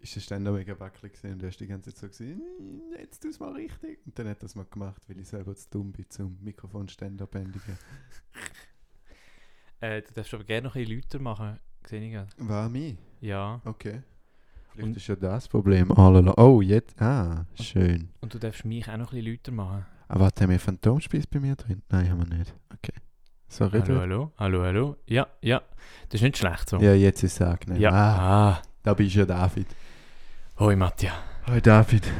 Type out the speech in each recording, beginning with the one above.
ist mega wackelig gewesen und du hast die ganze Zeit so gesehen, jetzt tu es mal richtig. Und dann hat es mal gemacht, weil ich selber zu dumm bin zum Mikrofonständer bändigen. Äh, du darfst aber gerne noch ein bisschen lauter machen, sehe ich gerade. War mich? Ja. Okay. Vielleicht Und- ist ja das Problem. Oh, jetzt. Ah, schön. Und du darfst mich auch noch ein bisschen lauter machen. Aber warte, haben wir Phantomspieß bei mir drin? Nein, haben wir nicht. Okay. So, Hallo, hallo, hallo, hallo. Ja, ja. Das ist nicht schlecht so. Ja, jetzt ist es angenehm. Ja. Ah, Ah. Da bist ja David. Hoi, Mattia. Hoi, David.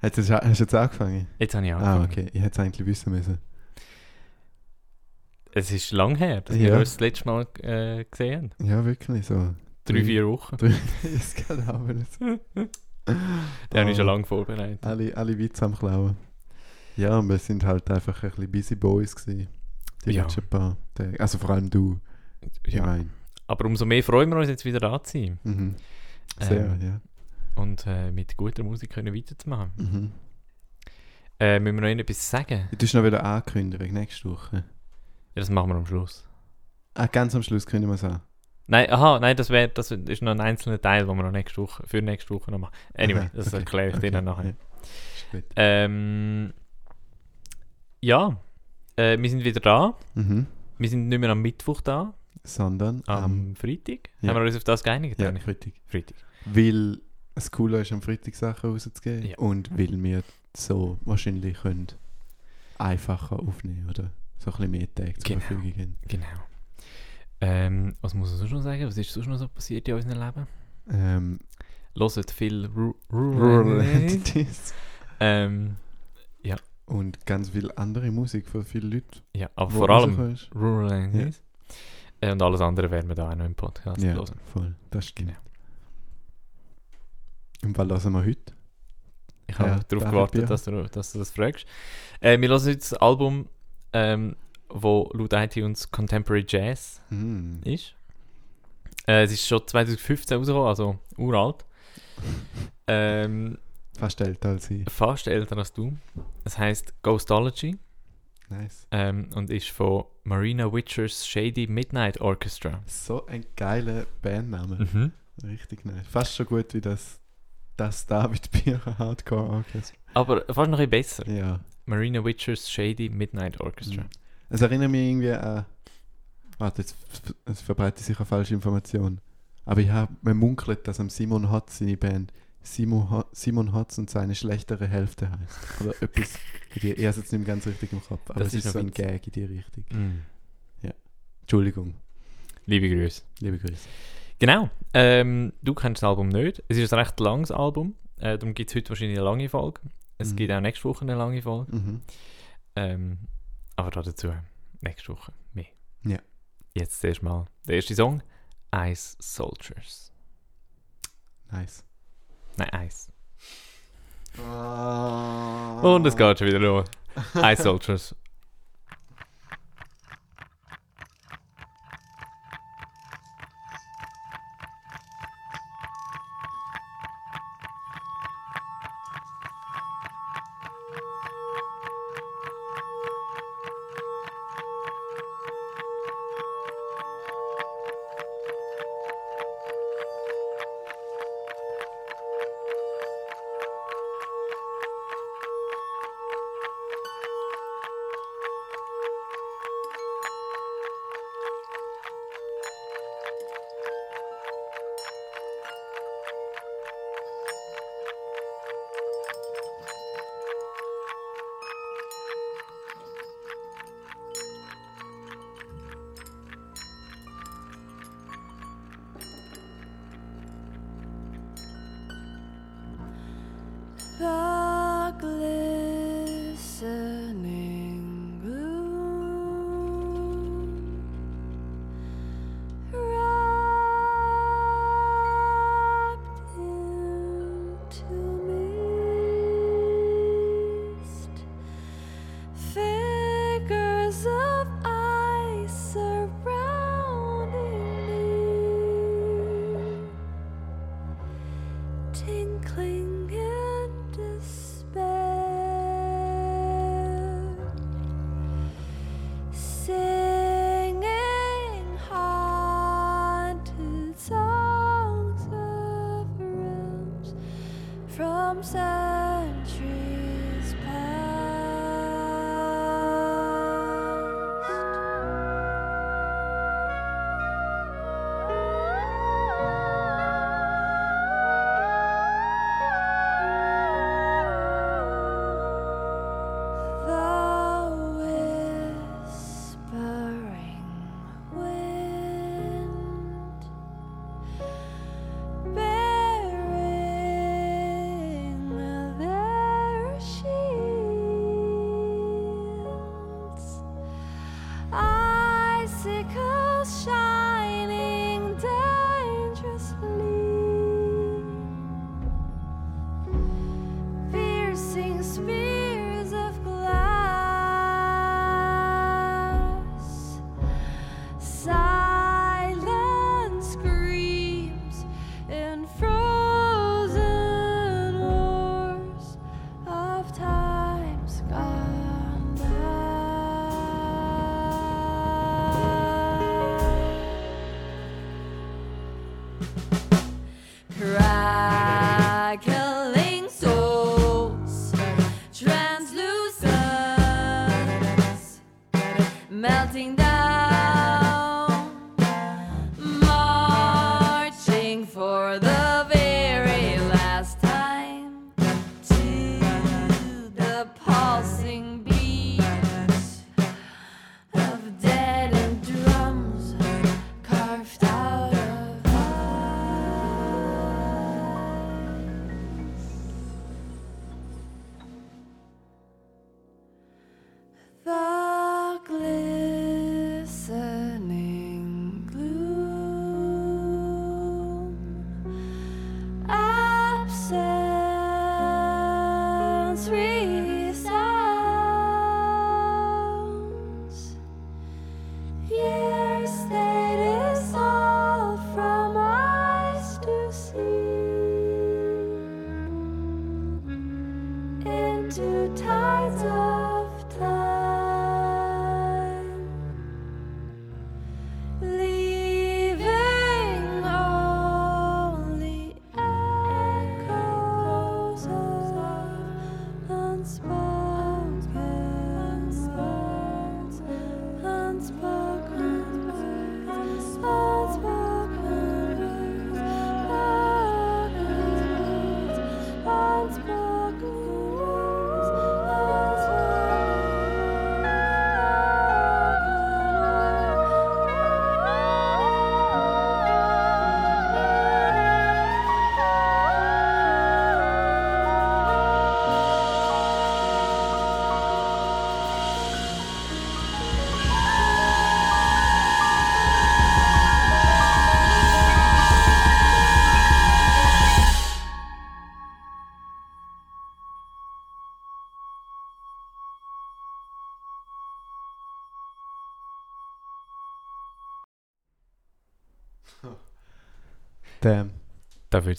Hast du, hast du jetzt angefangen? Jetzt habe ich Ah, angefangen. okay. Ich hätte es eigentlich wissen müssen. Es ist lang her, dass Ja. wir uns das letzte Mal äh, gesehen haben. Ja, wirklich so. Drei, vier Wochen. ist gerade nicht. Den habe ich schon Oh. lange vorbereitet. Alle, alle Witze am Klauen. Ja, und wir sind halt einfach ein bisschen busy boys gewesen. Die Ja. letzten paar Tage. Also vor allem du. Ich Ja. meine. Aber umso mehr freuen wir uns jetzt wieder da zu sein Mhm. Sehr, Ähm, ja. und äh, mit guter Musik können weiterzumachen. Mhm. Äh, müssen wir noch etwas sagen? Du tust noch wieder ankündigen, nächste Woche. Ja, das machen wir am Schluss. Ah, ganz am Schluss können wir es an. Nein, aha, nein, das, wär, das ist noch ein einzelner Teil, den wir noch nächste Woche, für nächste Woche noch machen. Anyway, Aha, das okay, erkläre ich dir okay, dann nachher. ja. Ähm, ja, äh, wir sind wieder da. Mhm. Wir sind nicht mehr am Mittwoch da, Sondern am am Freitag. ja. Haben wir uns auf das geeinigt? ja, eigentlich? Freitag. Freitag. Weil es cooler ist, am Freitag Sachen rauszugeben. Ja. Und weil wir so wahrscheinlich können einfacher aufnehmen oder so ein bisschen mehr Tage zur Genau. Verfügung haben. Genau. Ähm, was muss man sonst noch sagen? Was ist sonst noch so passiert in unserem Leben? Ähm, Hört viel Ru Rural Rural Entities. ähm, Und ganz viel andere Musik von vielen Leuten. Ja, aber vor allem. Rural Entities. Äh, und alles andere werden wir da auch noch im Podcast Ja, hören. voll. Das stimmt. Genau. Und was hören wir heute? Ich habe Ja, darauf gewartet, dass du, dass du das fragst. Äh, wir hören jetzt das Album, ähm, wo laut iTunes Contemporary Jazz Hm. ist. Äh, es ist schon 2015 rausgekommen, also uralt. Ähm, Fast älter als ich. fast älter als du. Es heißt Ghostology Nice. ähm, und ist von Marina Witchers Shady Midnight Orchestra. So ein geiler Bandname. Mhm. Richtig nice. Fast so gut wie das, das David Bierer Hardcore Orchestra. Aber fast noch ein bisschen besser. Ja. Marina Witchers Shady Midnight Orchestra. Mhm. Es erinnert mich irgendwie an. Warte, jetzt es verbreitet sicher falsche Informationen. Aber ich habe man munkelt, dass Simon Hotz seine Band Simon, Simon Hotz und seine schlechtere Hälfte heißt. Oder etwas. Ich habe es jetzt nicht ganz richtig im Kopf. Aber Das es ist so ein. Gag in die Richtung. Mhm. Entschuldigung. Liebe Grüße. Liebe Grüße. Genau. Ähm, du kennst das Album nicht. Es ist ein recht langes Album. Äh, darum gibt es heute wahrscheinlich eine lange Folge. Es Mhm. gibt auch nächste Woche eine lange Folge. Mhm. Ähm, aber dazu nächste Woche mehr. Ja. Jetzt zuerst mal der erste Song. Ice Soldiers. Nice. Nein, Ice. Ah. Und es geht schon wieder los. Ice Soldiers.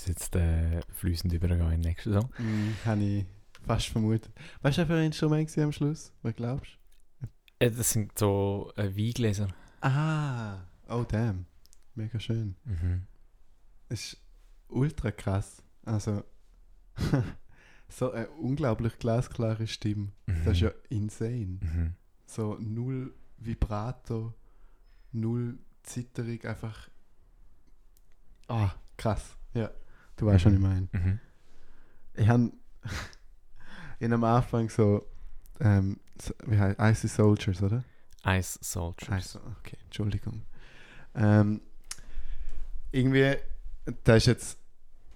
jetzt äh, fließend übergehen im nächsten Song. Mm, habe ich fast vermutet. Weißt du, für ein Instrument am Schluss? Was glaubst Äh, das sind so äh, Weingläser. du? Ah, oh damn. Mega schön. Mhm. Es ist ultra krass. Also, so eine unglaublich glasklare Stimme. Das ist ja insane. Mhm. So null Vibrato, null Zitterung, einfach. Ah, krass. Ja, du weißt schon, ich meine. Mhm. Ich habe in am Anfang so, ähm, so wie heißt Icy Soldiers, oder? Ice Soldiers. Also, okay, Entschuldigung. Ähm, irgendwie, das ist jetzt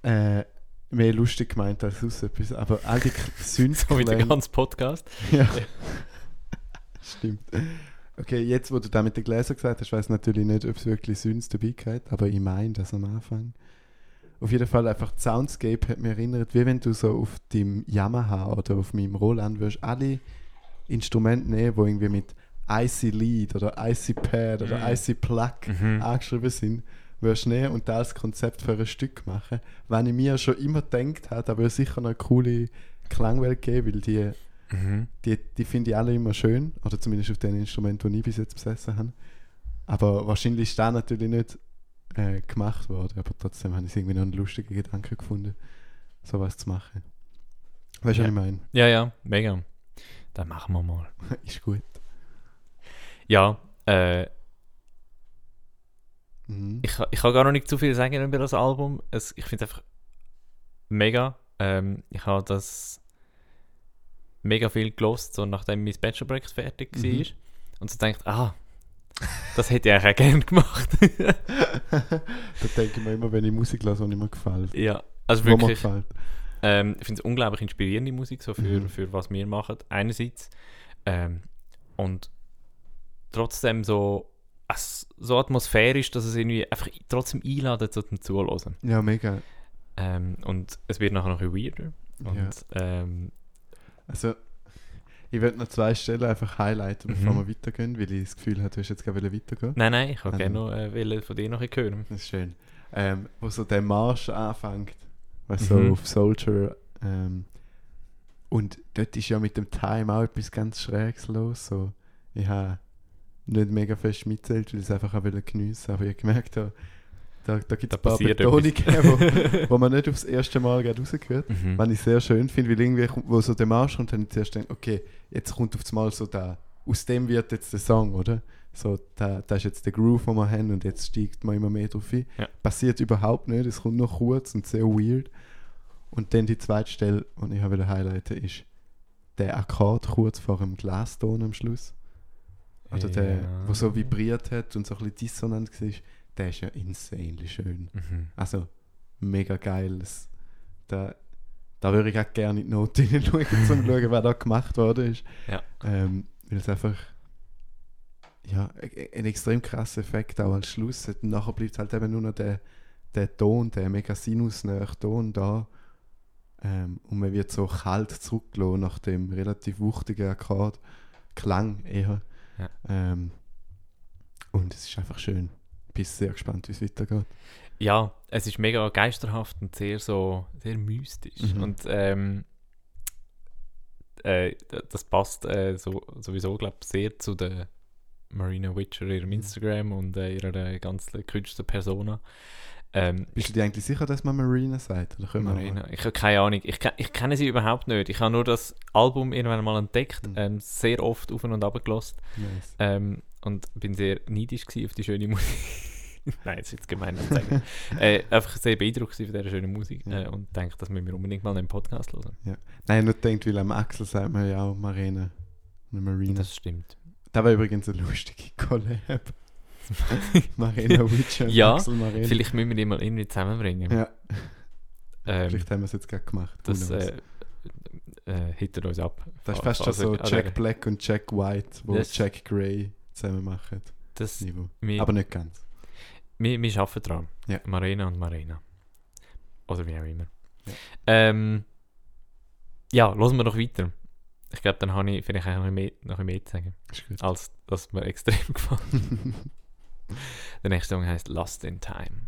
äh, mehr lustig gemeint als sonst etwas, aber all die So wie der ganze Podcast. ja. Stimmt. Okay, jetzt, wo du da mit den Gläsern gesagt hast, weiß natürlich nicht, ob es wirklich Synths dabei geht, aber ich meine das am Anfang. Auf jeden Fall einfach Soundscape hat mich erinnert, wie wenn du so auf dem Yamaha oder auf meinem Roland würdest alle Instrumente nehmen, die irgendwie mit Icy Lead oder Icy Pad oder Mhm. Icy Plug Mhm. angeschrieben sind, würdest du nehmen und das Konzept für ein Stück machen. Wenn ich mir schon immer gedacht habe, aber sicher noch eine coole Klangwelt geben, weil die, Mhm. die, die finde ich alle immer schön, oder zumindest auf den Instrumenten, die ich bis jetzt besessen habe. Aber wahrscheinlich ist das natürlich nicht äh, gemacht worden, aber trotzdem habe ich irgendwie noch einen lustigen Gedanken gefunden, sowas zu machen. Weißt du, was Ja. ich meine? Ja, ja, mega. Dann machen wir mal. Ist gut. Ja, äh, Mhm. ich, ich kann gar noch nicht zu viel sagen über das Album. Es, ich finde es einfach mega. Ähm, ich habe das mega viel gelost, so nachdem mein Bachelor-Projekt fertig war. Mhm. Und so denkt, ah, das hätte ich eigentlich auch gerne gemacht. da denke ich mir immer, wenn ich Musik höre, die mir gefällt. ja, also wirklich. gefällt. Ähm, ich finde es unglaublich inspirierende Musik, so für, Mhm. für was wir machen, einerseits. Ähm, und trotzdem so, so atmosphärisch, dass es irgendwie einfach trotzdem einladet, so zum Zuhören. Ja, mega. Ähm, und es wird nachher noch ein weirder. Und Ja. ähm, Also, ich würde noch zwei Stellen einfach highlighten, bevor Mhm. wir weitergehen, weil ich das Gefühl habe, du hast jetzt gerne weitergehen. nein, nein, ich wollte Ah, gerne noch äh, von dir noch hören. Das ist schön. Ähm, wo so der Marsch anfängt, weißt du, Mhm. so auf Soldier. Ähm, und dort ist ja mit dem Time auch etwas ganz Schräges los. So, ich habe nicht mega fest mitzählt, weil ich es einfach auch geniessen wollte. Aber ich gemerkt habe, da, da gibt es ein paar Betonungen, wo, wo man nicht aufs erste Mal gerade rausgehört. Mhm. Was ich sehr schön finde, weil irgendwie, wo so der Marsch kommt, ich zuerst gedacht, okay, jetzt kommt auf Mal so da, aus dem wird jetzt der Song, oder? So, da, da ist jetzt der Groove, den wir haben und jetzt steigt man immer mehr drauf ein. Ja. Passiert überhaupt nicht, es kommt noch kurz und sehr weird. Und dann die zweite Stelle, die ich habe highlighten ist der Akkord kurz vor dem Glaston am Schluss. Oder der, Ja. wo so vibriert hat und so ein bisschen dissonant war, der ist ja insanely schön. Mhm. Also, mega geil. Das, da, da würde ich auch gerne in die Note hineinschauen, um zu schauen, wer da gemacht worden ist. Ja. Ähm, weil es einfach ja, e- ein extrem krasser Effekt auch als Schluss hat. Und nachher bleibt halt eben nur noch der, der Ton, der mega sinusnähe Ton da. Ähm, und man wird so kalt zurückgelassen nach dem relativ wuchtigen Akkord. Klang eher. Ja. Ähm, und es ist einfach schön. Bin sehr gespannt, wie es weitergeht. Ja, es ist mega geisterhaft und sehr so, sehr mystisch. Mhm. Und ähm, äh, das passt äh, so, sowieso, glaube ich, sehr zu der Marina Witcher, ihrem Mhm. Instagram und äh, ihrer äh, ganzen Künstler-Persona. Ähm, Bist du dir eigentlich sicher, dass man Marina sagt? Oder Marina, ich habe keine Ahnung. Ich, ich kenne sie überhaupt nicht. Ich habe nur das Album irgendwann mal entdeckt, Mhm. ähm, sehr oft auf und ab gelost Nice. ähm, und bin sehr neidisch gewesen auf die schöne Musik. Nein, das ist jetzt gemein zu sagen. äh, einfach sehr beeindruckt von dieser schönen Musik Ja. äh, und denke, dass wir unbedingt mal einen Podcast hören. Nein, ich habe nur gedacht, weil am Axel sagt man ja auch Marina. Eine Marina. Das, Das stimmt. war übrigens eine lustige Collab. Marina Witcher und Ja, Axel Marina. Vielleicht müssen wir die mal irgendwie zusammenbringen. Ja, ähm, vielleicht haben wir es jetzt gerade gemacht. Das äh, äh, hittet uns ab. das ist Fa- fast schon falls so an Jack Black und Jack White, wo Das- Jack Grey zusammen machen. Das, Niveau. wir, Aber nicht ganz. wir, wir arbeiten dran. Ja. Marina und Marina. Oder wie auch immer. Ja. Ähm, ja, hören wir doch weiter. Ich glaube, dann habe ich vielleicht noch ein mehr, noch ein mehr zu sagen, als dass mir extrem gefällt. Der nächste Song heißt Lost in Time.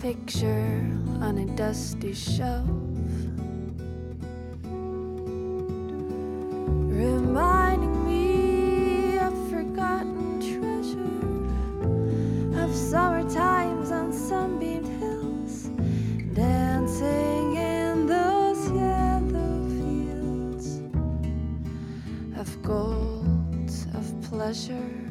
Picture on a dusty shelf. Reminding me of forgotten treasure of summer times on sunbeamed hills dancing in those yellow fields of gold, of pleasure.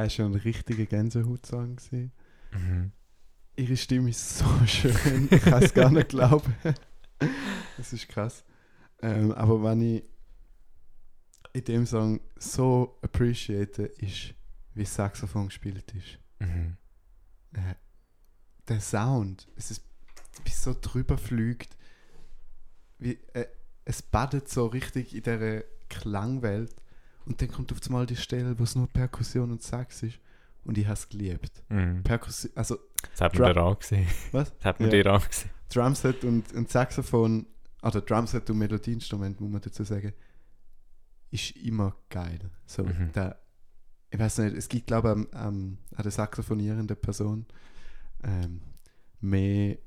War schon ein richtiger Gänsehaut-Song. Mhm. Ihre Stimme ist so schön. Ich kann es gar nicht glauben. Das ist krass. Ähm, aber wenn ich in dem Song so appreciate, ist, wie das Saxophon gespielt ist. Mhm. Äh, der Sound, es ist wie so drüber fliegt, wie, äh, es badet so richtig in dieser Klangwelt und dann kommt auf einmal die Stelle, wo es nur Perkussion und Sax ist und ich habe es geliebt. Mhm. Perkussion, also Das hat man dir angesehen. Was? Das hat man Ja. dir angesehen. Drumset und, und Saxophon, oder Drumset und Melodieinstrument, muss man dazu sagen, ist immer geil. So, Mhm. der, ich weiß nicht, es gibt, glaube ich, am, am, an der saxophonierenden Person ähm, mehr,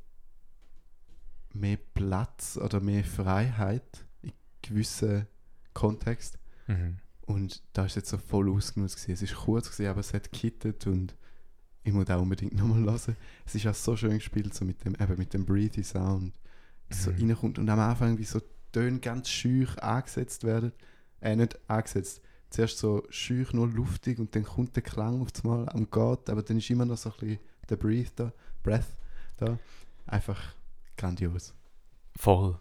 mehr Platz oder mehr Freiheit in gewissen Kontext. Mhm. Und da ist jetzt so voll ausgenutzt gewesen. Es ist kurz gewesen, aber es hat gekittet und ich muss auch unbedingt nochmal hören. Es ist auch so schön gespielt, so mit dem, eben mit dem Breathy Sound, wie es so Mhm. reinkommt und am Anfang wie so Töne ganz schüch angesetzt werden. Äh, nicht angesetzt. Zuerst so schüch, nur luftig und dann kommt der Klang auf Mal am Gott, aber dann ist immer noch so ein bisschen der Breath da, Breath da. Einfach grandios. Voll.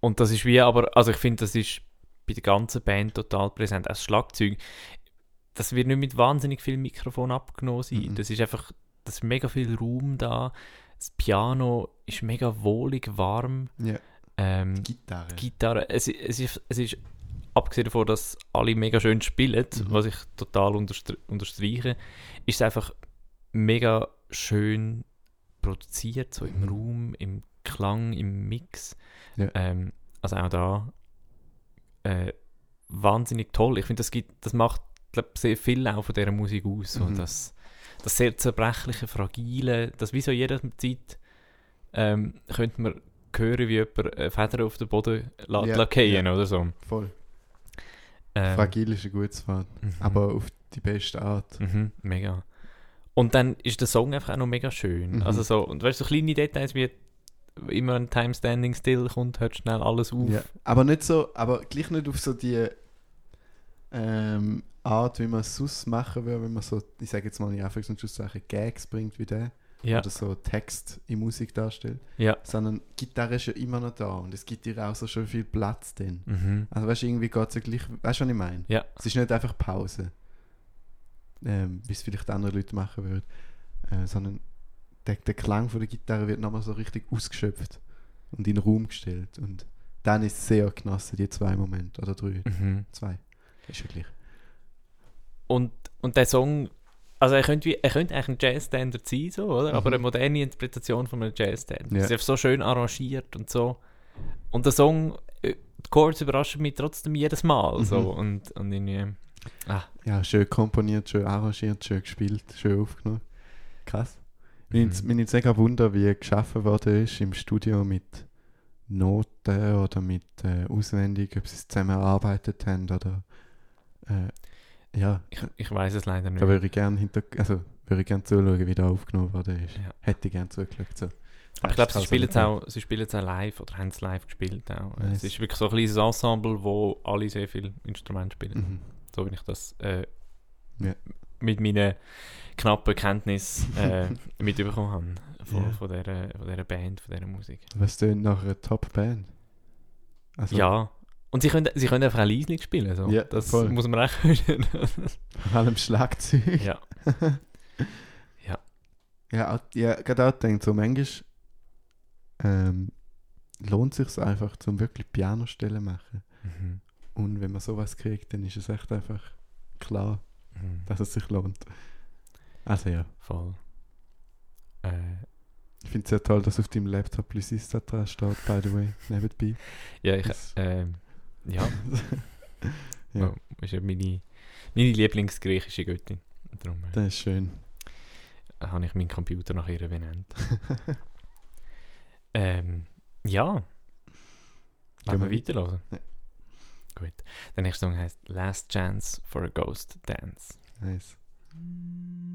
Und das ist wie aber, also ich finde, das ist bei der ganzen Band total präsent. Das Schlagzeug, das wird nicht mit wahnsinnig viel Mikrofon abgenommen sein. Mhm. Das ist einfach, das ist mega viel Raum da. Das Piano ist mega wohlig, warm. Ja. Ähm, Gitarre. die Gitarre, es, es, ist, es ist, abgesehen davon, dass alle mega schön spielen, Mhm. was ich total unterstre unterstreiche, ist es einfach mega schön produziert, so im Mhm. Raum, im Klang, im Mix. Ja. Ähm, also auch da äh, wahnsinnig toll. Ich finde, das, gibt- das macht glaub, sehr viel auch von dieser Musik aus. So, Mhm. das, das sehr zerbrechliche, fragile, das wie so jederzeit ähm, könnte man hören, wie jemand eine Feder auf den Boden la Ja, la fallen ja. oder so. Voll. Ähm, Fragil ist ein gutes Wort, mhm. aber auf die beste Art. Mhm, mega. Und dann ist der Song einfach auch noch mega schön. Mhm. Also so, und weißt du, so kleine Details wie immer ein Time Standing Still kommt, hört schnell alles auf. Ja. Aber nicht so, aber gleich nicht auf so die ähm, Art, wie man es sonst machen würde, wenn man so, ich sage jetzt mal in Anführungs- und Schlusszeichen, Gags bringt wie der Ja, oder so Text in Musik darstellt, ja. sondern die Gitarre ist ja immer noch da und es gibt dir auch so schon viel Platz drin. Mhm. Also weißt du, irgendwie geht es ja gleich, weißt du, was ich meine? Ja. Es ist nicht einfach Pause, ähm, wie es vielleicht andere Leute machen würden, äh, sondern der, der Klang von der Gitarre wird nochmal so richtig ausgeschöpft und in den Raum gestellt und dann ist es sehr genossen, die zwei Momente, oder drei, Mhm. zwei, ist ja gleich. Und, und der Song, also er könnte, wie, er könnte eigentlich ein Jazz-Standard sein, so, oder? aber Mhm. eine moderne Interpretation von einem Jazz-Standard. Ja. Es ist so schön arrangiert und so. Und der Song, äh, die Chords überraschen mich trotzdem jedes Mal. Mhm. So. Und, und irgendwie, ah, Ja, schön komponiert, schön arrangiert, schön gespielt, schön aufgenommen. Krass. Mhm. Mich nimmt mega Wunder, wie geschaffen worden ist im Studio mit Noten oder mit äh, auswendig, ob sie es zusammen erarbeitet haben oder äh, Ja, Ich, ich weiß es leider nicht. da würde ich gerne hinter, also würde ich gerne zuschauen, wie der aufgenommen worden ist. Ja. Hätte ich gerne zugeschaut. So. Aber ich glaube, sie Also spielen nicht es auch, sie spielen es auch live oder haben es live gespielt auch. Nice. Es ist wirklich so ein kleines Ensemble, wo alle sehr viele Instrumente spielen. Mhm. So wie ich das äh, Ja. Mit meinen knappen Kenntnis äh, mitbekommen habe von, Ja. von, dieser, von dieser Band, von dieser Musik. Was tönt nach einer Top-Band? Also, Ja. Und sie können, sie können einfach auch leislich spielen. So. Ja, das voll. muss man auch können. Vor allem Schlagzeug. ja. Ja, auch- ja gerade auch gedacht, so manchmal ähm, lohnt es sich einfach zum wirklich Pianostellen machen. Mhm. Und wenn man sowas kriegt, dann ist es echt einfach klar, Mhm. dass es sich lohnt. Also ja, Voll. Äh, ich finde es sehr toll, dass auf deinem Laptop Lysista dran steht, by the way, nebenbei. ja, ich, ähm, ja, Ja. Oh, ist ja meine, meine Lieblingsgriechische Göttin. Darum äh, Das ist schön. habe ich meinen Computer nach ihr benannt. ähm, ja. Gehen Wollen wir wir weiterhören? Ja. Gut. Der nächste Song heißt Last Chance for a Ghost Dance. Nice. Loved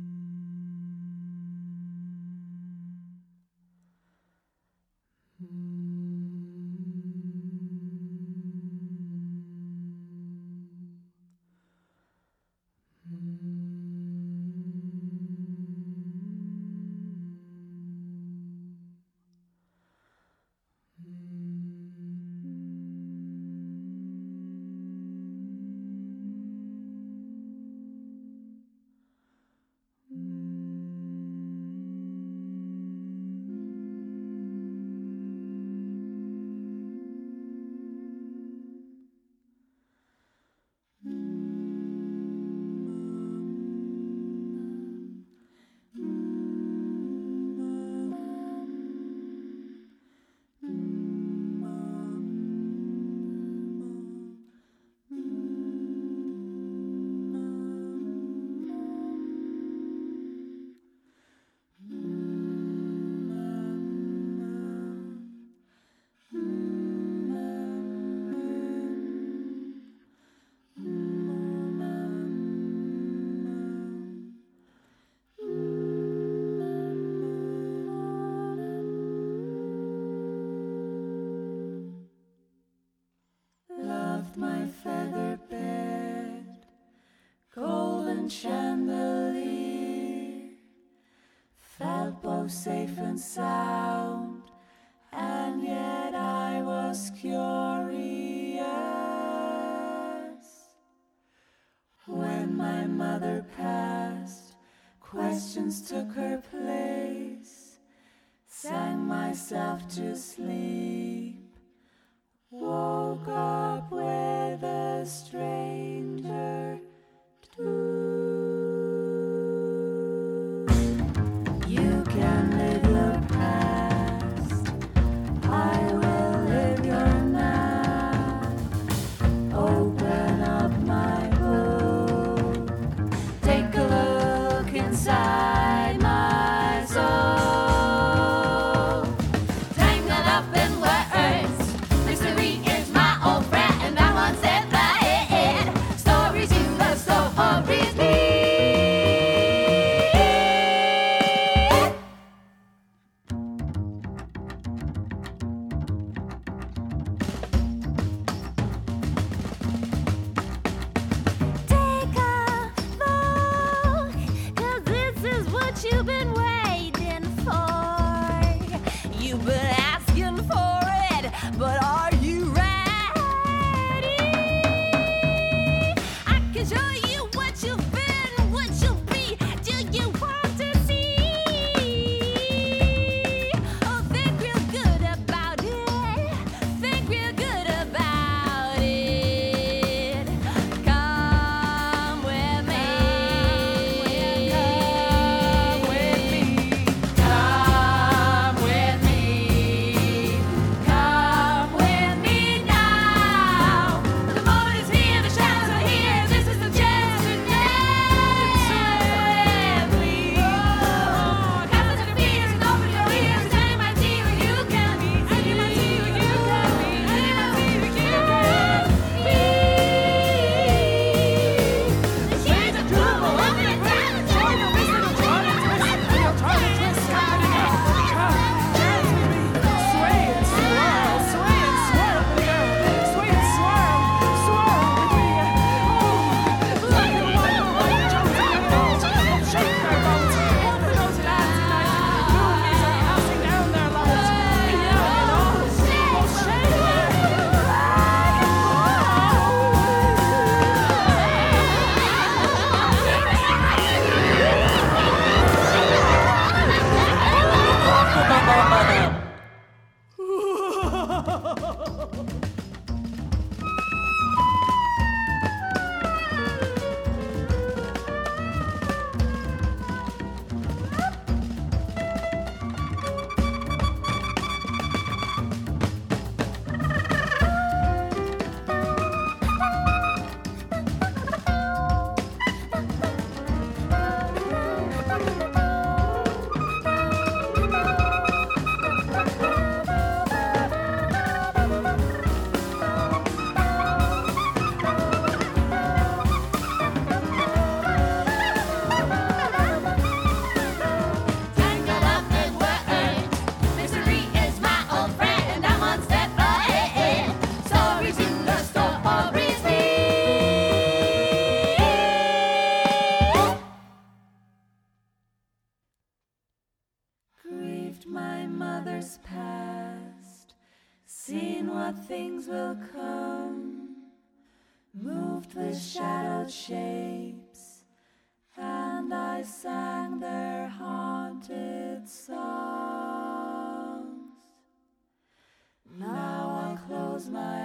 will come, moved with shadowed shapes, and I sang their haunted songs. Now I close my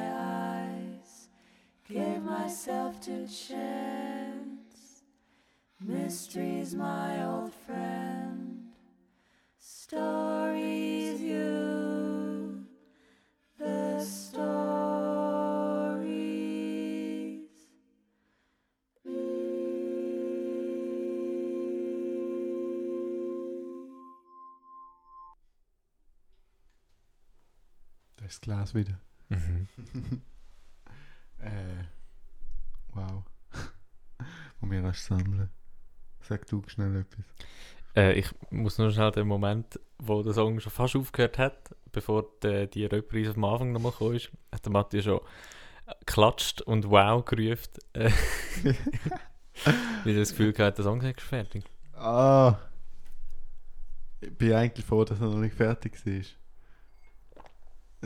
eyes, give myself to chance. Mysteries, my old friend. Stories, you. The stories. Das Glas wieder. Mhm. Äh, wow. Und wir rasch sammeln. Sag du schnell etwas. Äh, ich muss nur schnell den Moment, wo der Song schon fast aufgehört hat, bevor die, die Reprise am Anfang nochmal gekommen ist, hat der Matthias schon geklatscht und wow gerufen. Äh, weil er das Gefühl hatte, der Song ist fertig. Ah. Ich bin eigentlich froh, dass er noch nicht fertig war.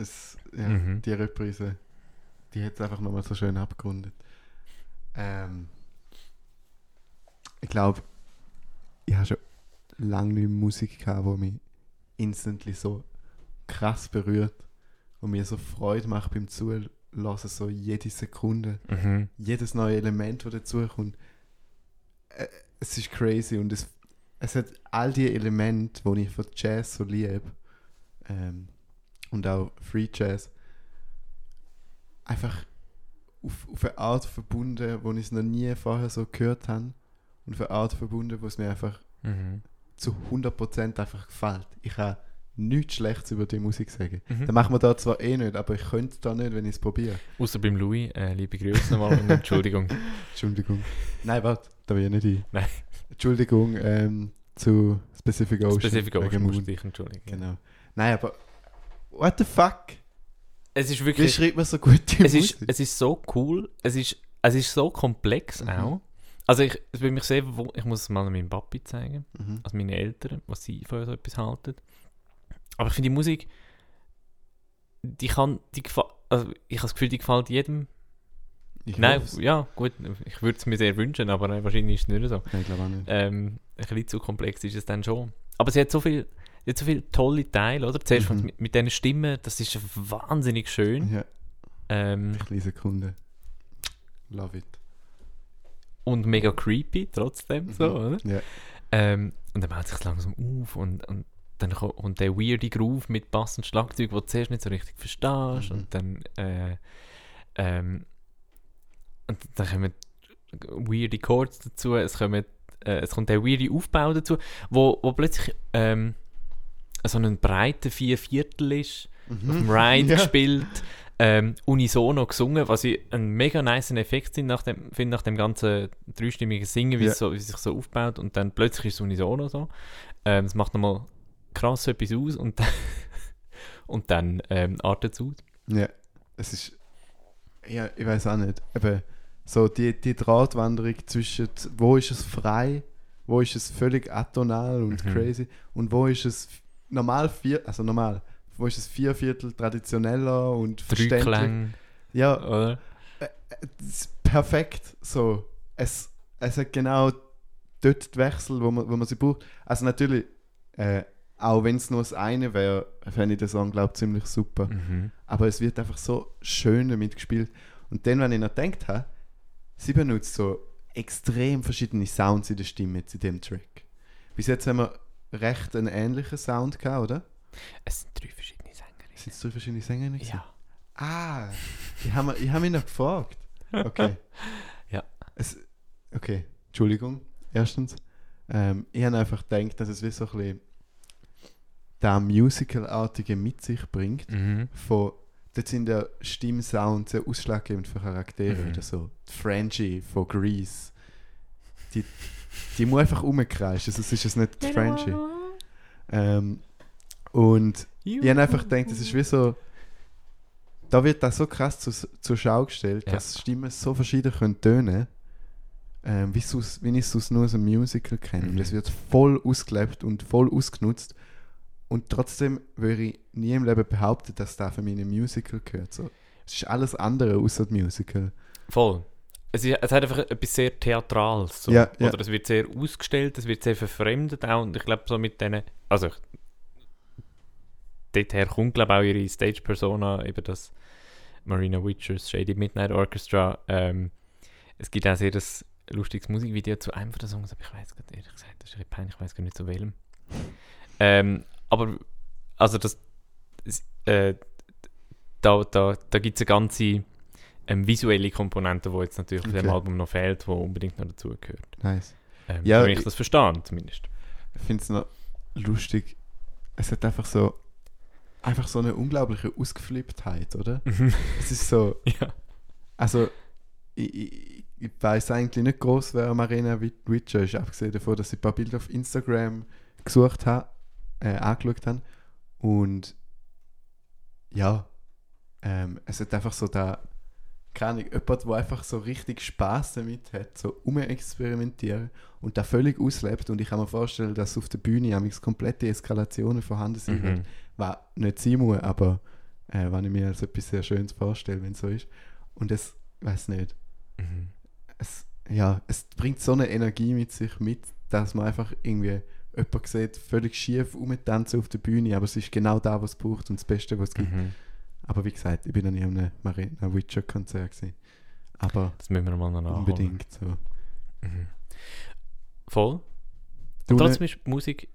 Es, ja, Mhm. Die Reprise, die hat es einfach nochmal so schön abgerundet. Ähm, ich glaube, ich habe schon lange nicht Musik gehabt, die mich instantly so krass berührt und mir so Freude macht beim Zuhören, so jede Sekunde Mhm. jedes neue Element, das dazukommt, äh, es ist crazy und es, es hat all die Elemente, die ich von Jazz so liebe ähm, und auch Free Jazz, einfach auf, auf eine Art verbunden, wo ich es noch nie vorher so gehört habe und auf eine Art verbunden, wo es mir einfach Mhm. zu 100% einfach gefällt. Ich kann nichts Schlechtes über die Musik sagen. Mhm. Das machen wir da zwar eh nicht, aber ich könnte es da nicht, wenn ich es probiere. Außer beim Louis, äh, liebe Grüße nochmal und Entschuldigung. Entschuldigung. Nein, warte, da will ich nicht ein. Nein. Entschuldigung ähm, zu Specific Ocean. Specific Ocean musst Moon. dich entschuldigen. Genau. Nein, aber what the fuck? Es ist Wie wirklich, schreibt man so gute es ist, Musik? es ist so cool, es ist, es ist so komplex Mhm. auch. Also ich, es würde mich sehr, ich muss es mal meinem Papi zeigen, mhm. also meine Eltern, was sie von so etwas halten. Aber ich finde die Musik, die kann, die also ich habe das Gefühl, die gefällt jedem. Ich Nein, hoff's. ja, gut, ich würde es mir sehr wünschen, aber wahrscheinlich ist es nicht so. Nein, ich glaube auch nicht. Ähm, ein bisschen zu komplex ist es dann schon. Aber sie hat so viel, sie hat so viele tolle Teile, oder? Zuerst Mhm. mit, mit diesen Stimmen, das ist wahnsinnig schön. Ja, Ähm, eine Sekunde. Love it. und mega creepy trotzdem, so, oder? Ja. Ähm, und dann baut sich langsam auf und, und dann kommt und der weirde Groove mit passendem Schlagzeug, wo du zuerst nicht so richtig verstehst Mhm. und dann äh, ähm, und dann kommen weirde Chords dazu, es, kommen, äh, es kommt der weirde Aufbau dazu, wo, wo plötzlich ähm, so ein breiter Vierviertel ist, auf dem Ride Mhm. Ja. gespielt, ähm, unisono gesungen, was ich einen mega nice Effekt sind nach dem, finde nach dem ganzen dreistimmigen Singen, wie, Ja. es so, wie es sich so aufbaut und dann plötzlich ist es unisono so. Ähm, das macht nochmal krass etwas aus und dann, und dann ähm, artet es aus. Ja, es ist. Ja, ich weiß auch nicht. Eben, so die, die Drahtwanderung zwischen, wo ist es frei, wo ist es völlig atonal und Mhm. crazy und wo ist es normal vier, also normal, wo ist es vier Viertel traditioneller und verständlich. Klänge, Ja, oder? es ist perfekt. So, es, es hat genau dort die Wechsel, wo man, wo man sie braucht. Also natürlich, äh, auch wenn es nur das eine wäre, fände ich den Song, glaube ich, ziemlich super. Mhm. Aber es wird einfach so schön damit gespielt. Und dann, wenn ich noch gedacht habe, sie benutzt so extrem verschiedene Sounds in der Stimme in dem Track. Bis jetzt haben wir recht einen ähnlichen Sound gehabt, oder? Es sind drei verschiedene Sängerinnen. Sind es drei verschiedene Sänger nicht? Ja. Ah, ich habe ich hab mich noch gefragt. Okay. Ja. Es, okay, Entschuldigung, erstens. Ähm, ich habe einfach gedacht, dass es wie so ein bisschen der Musical-artige mit sich bringt. Mhm. Von, dort sind der Stimmsound sehr ausschlaggebend für Charaktere. Mhm. Oder so Frenchie von Grease. Die, die muss einfach rumkreischen, sonst ist es nicht die Frenchie. Ähm, und ich habe einfach gedacht, es ist wie so. Da wird das so krass zu, zur Schau gestellt, Ja. dass Stimmen so verschieden können tönen ähm, wie, ich es aus nur aus einem Musical kenne. Mhm. Und es wird voll ausgelebt und voll ausgenutzt. Und trotzdem würde ich nie im Leben behaupten, dass das für mich in ein Musical gehört. So. Es ist alles andere außer das Musical. Voll. Es, ist, es hat einfach etwas sehr Theatrales. So. Ja, ja. Oder es wird sehr ausgestellt, es wird sehr verfremdet auch. Und ich glaube, so mit denen. Also, ich, dorther kommt, glaube ich, auch ihre Stage-Persona, eben das Marina Witchers Shady Midnight Orchestra. Ähm, es gibt auch sehr das lustiges Musikvideo zu einem der Songs, aber ich weiß gerade ehrlich gesagt, das ist ein peinlich, ich weiß gar nicht zu welchem. Ähm, aber, also, das. Äh, da da, da gibt es eine ganze ähm, visuelle Komponente, die jetzt natürlich bei dem Okay. Album noch fehlt, die unbedingt noch dazugehört. Nice. Ähm, Ja, so wie ich ich- das verstehe, zumindest. Ich finde es noch lustig. Es hat einfach so einfach so eine unglaubliche Ausgeflipptheit, oder? Es ist so, ja. also ich, ich, ich weiß eigentlich nicht groß, wer Marina Wit- Witcher ist, abgesehen davon, dass ich ein paar Bilder auf Instagram gesucht habe, äh, angeschaut habe. Und ja, ähm, es hat einfach so da, keine Ahnung, jemand, der einfach so richtig Spaß damit hat, so umexperimentieren und da völlig auslebt. Und ich kann mir vorstellen, dass auf der Bühne amigs komplette Eskalationen vorhanden sind. Mhm. Was nicht sein muss, aber äh, wenn ich mir als etwas sehr Schönes vorstelle, wenn es so ist. Und es, weiß nicht, Mhm. es, ja, es bringt so eine Energie mit sich mit, dass man einfach irgendwie jemanden sieht, völlig schief rumtanzen auf der Bühne, aber es ist genau da, was es braucht und das Beste, was es gibt. Mhm. Aber wie gesagt, ich bin noch nie an einem Marina Witcher-Konzert gewesen. Aber Das müssen wir mal noch nachholen. unbedingt so. Mhm. Voll. Du Und ne- trotzdem ist Musik.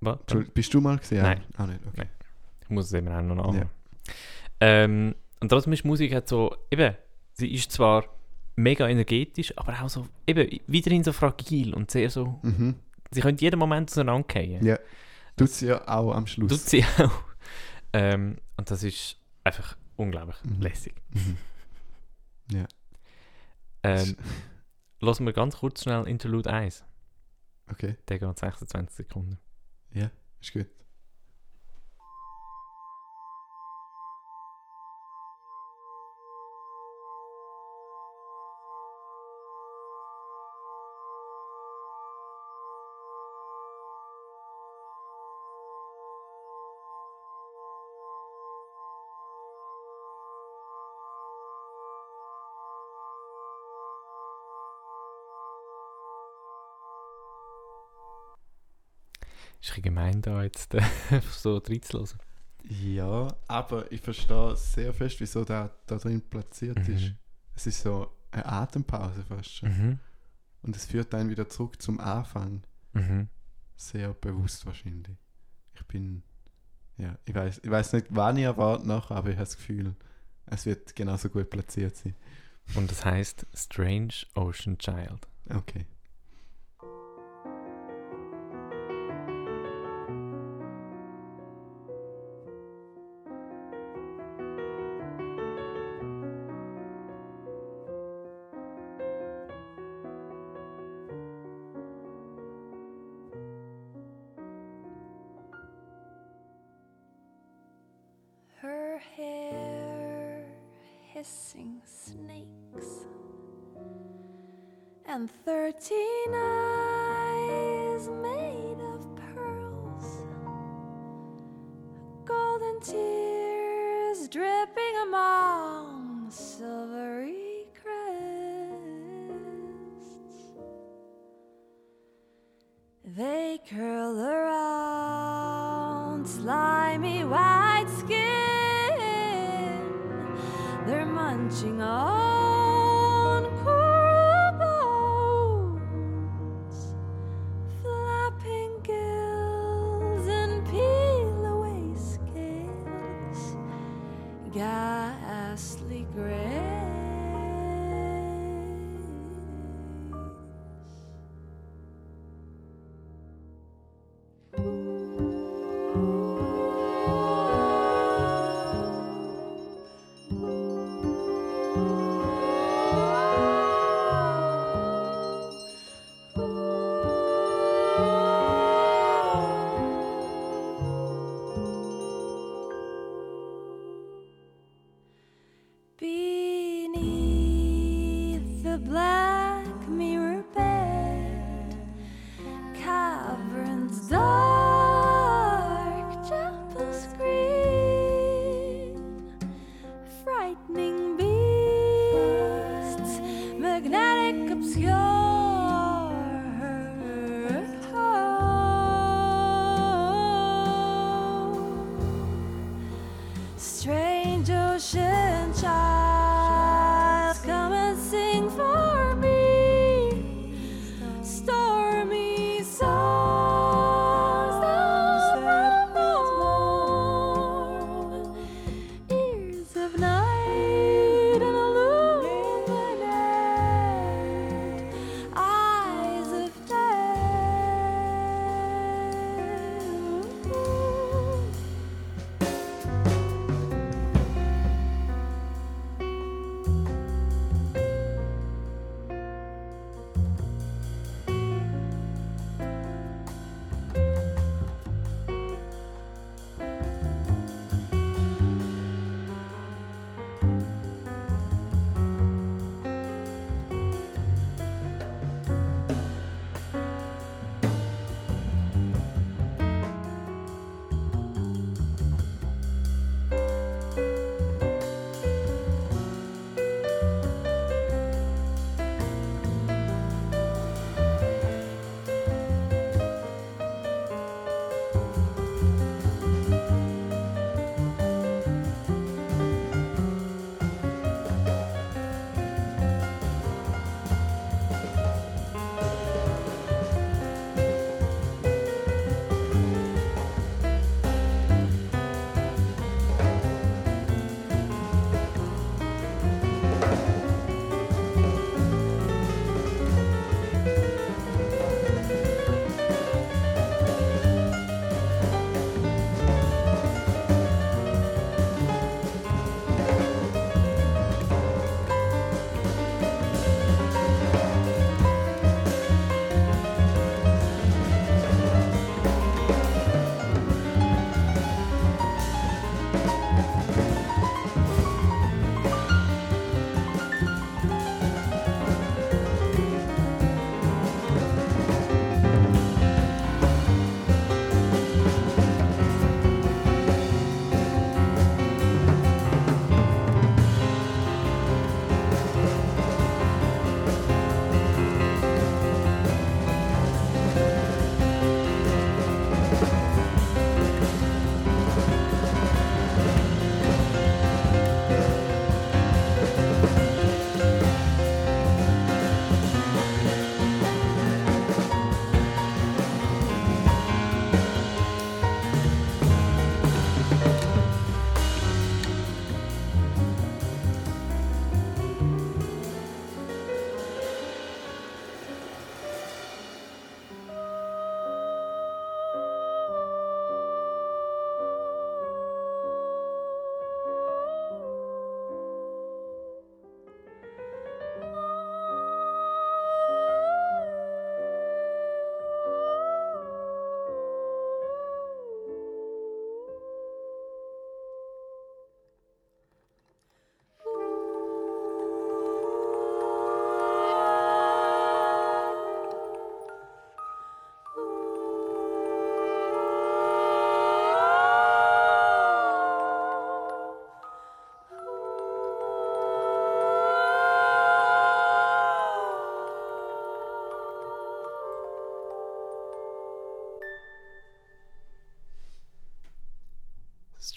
Was? Bist du mal gesehen? Nein. Auch nicht, okay. Ich muss es eben auch noch nachholen. Ja. Ähm, und trotzdem ist Musik halt so, eben, sie ist zwar mega energetisch, aber auch so, eben, weiterhin so fragil und sehr so, Mhm. sie könnte jeden Moment auseinandergehen. Ja. Tut sie ja auch am Schluss. Tut sie auch. Ähm, und das ist einfach unglaublich Mhm. lässig. Mhm. Ja. Ähm, lassen wir ganz kurz schnell Interlude 1. Okay, Der geht 26 Sekunden. ist gut. Gemein da jetzt äh, so reinzulassen. Ja, aber ich verstehe sehr fest, wieso der da drin platziert Mhm. ist. Es ist so eine Atempause fast schon. Mhm. Und es führt einen wieder zurück zum Anfang. Mhm. Sehr bewusst wahrscheinlich. Ich bin, ja, ich weiß ich weiß nicht, wann ich erwarte nachher, aber ich habe das Gefühl, es wird genauso gut platziert sein. Und das heißt Strange Ocean Child. Okay. 安静啊。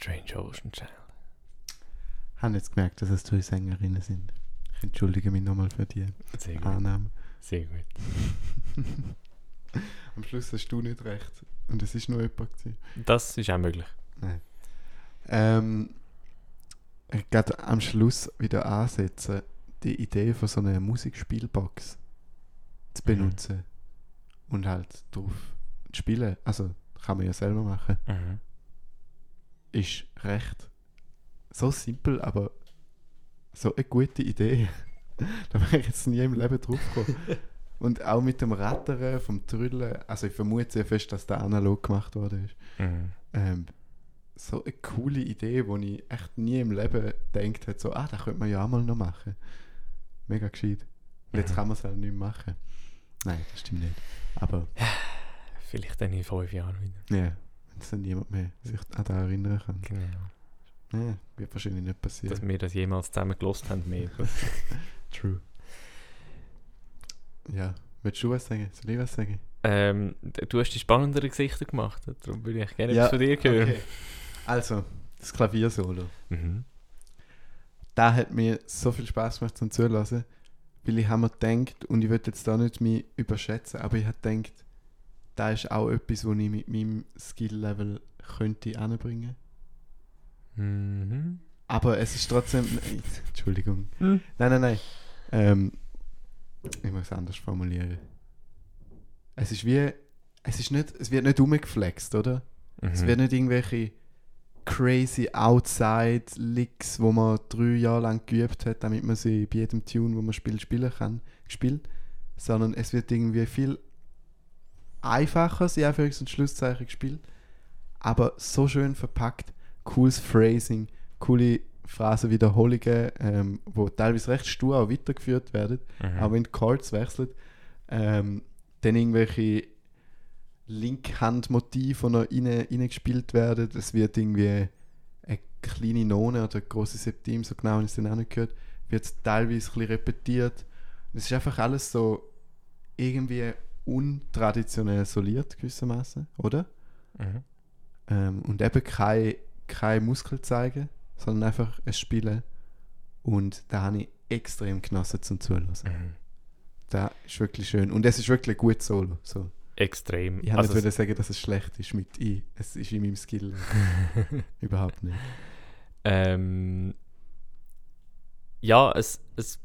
Strange Ocean Child. Ich habe jetzt gemerkt, dass es drei Sängerinnen sind. Ich entschuldige mich nochmal für die Sehr gut. Annahme. Sehr gut. Am Schluss hast du nicht recht. Und es ist nur jemand. Gewesen. Das ist auch möglich. Ähm, ich werde am Schluss wieder ansetzen, die Idee von so einer Musikspielbox zu Mhm. benutzen. Und halt drauf zu spielen. Also, kann man ja selber machen. Mhm. Ist recht so simpel, aber so eine gute Idee. da wäre ich jetzt nie im Leben drauf gekommen. Und auch mit dem Rattern vom Trüllen, also ich vermute sehr fest, dass der analog gemacht worden ist. Mhm. Ähm, so eine coole Idee, wo ich echt nie im Leben gedacht hätte, so, ah, das könnte man ja auch mal noch machen. Mega gescheit. Und jetzt Mhm. kann man es halt nicht mehr machen. Nein, das stimmt nicht. Aber, Vielleicht dann in fünf Jahren wieder. ja, wenn es dann niemand mehr sich an das erinnern kann. Genau. Ja, wird wahrscheinlich nicht passieren. Dass wir das jemals zusammen gelost haben, mehr. True. Ja, willst du was sagen? Soll ich was sagen? ähm, du hast die spannenderen Gesichter gemacht, darum würde ich gerne Ja, etwas von dir hören. Okay. Also, das Klaviersolo. Mhm. Da hat mir so viel Spaß gemacht zum Zulassen, weil ich habe mir gedacht, und ich will jetzt da nicht mich überschätzen, aber ich habe gedacht, da ist auch etwas, was ich mit meinem Skill-Level könnte anbringen. Mhm. Aber es ist trotzdem. Nein, Entschuldigung. Hm. Nein, nein, nein. Ähm, ich muss es anders formulieren. Es ist wie. Es ist nicht. Es wird nicht umgeflext, oder? Es Mhm. wird nicht irgendwelche crazy outside Licks, wo man drei Jahre lang geübt hat, damit man sie bei jedem Tune, wo man spielt, spielen kann, gespielt. Sondern es wird irgendwie viel einfacher, sie Anführungs- und Schlusszeichen gespielt, aber so schön verpackt, cooles Phrasing, coole Phrasenwiederholungen, ähm, wo teilweise recht stur auch weitergeführt werden, Mhm. auch wenn die Chords wechseln, ähm, dann irgendwelche Linkhand-Motive, die noch rein, reingespielt werden. Es wird irgendwie eine kleine None oder eine große Septim, so genau habe ich es dann auch nicht gehört, wird teilweise ein bisschen repetiert. Es ist einfach alles so irgendwie untraditionell soliert, gewissermaßen, oder? Mhm. Ähm, und eben kein, kein Muskel zeigen, sondern einfach ein Spielen. Und da habe ich extrem genossen zum Zuhören. Mhm. Das ist wirklich schön. Und es ist wirklich gutes Solo. So. Extrem. Ich Also wollen sagen, dass es schlecht ist mit I. Es ist in meinem Skill. Überhaupt nicht. ähm, ja, es, es,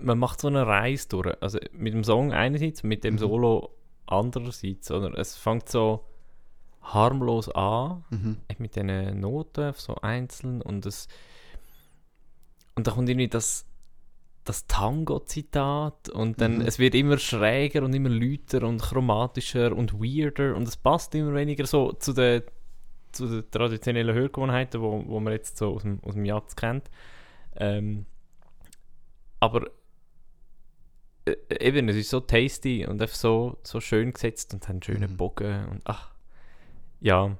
man macht so eine Reise durch. Also mit dem Song einerseits, mit dem Mhm. Solo andererseits. Oder es fängt so harmlos an, Mhm. mit diesen Noten, so einzeln und es und da kommt irgendwie das das Tango-Zitat und dann Mhm. es wird immer schräger und immer lauter und chromatischer und weirder und es passt immer weniger so zu den zu den traditionellen Hörgewohnheiten, wo, wo man jetzt so aus dem, aus dem Jazz kennt. Ähm, aber äh, eben, es ist so tasty und einfach so, so schön gesetzt und hat einen schönen Mhm. Bogen und ach, ja.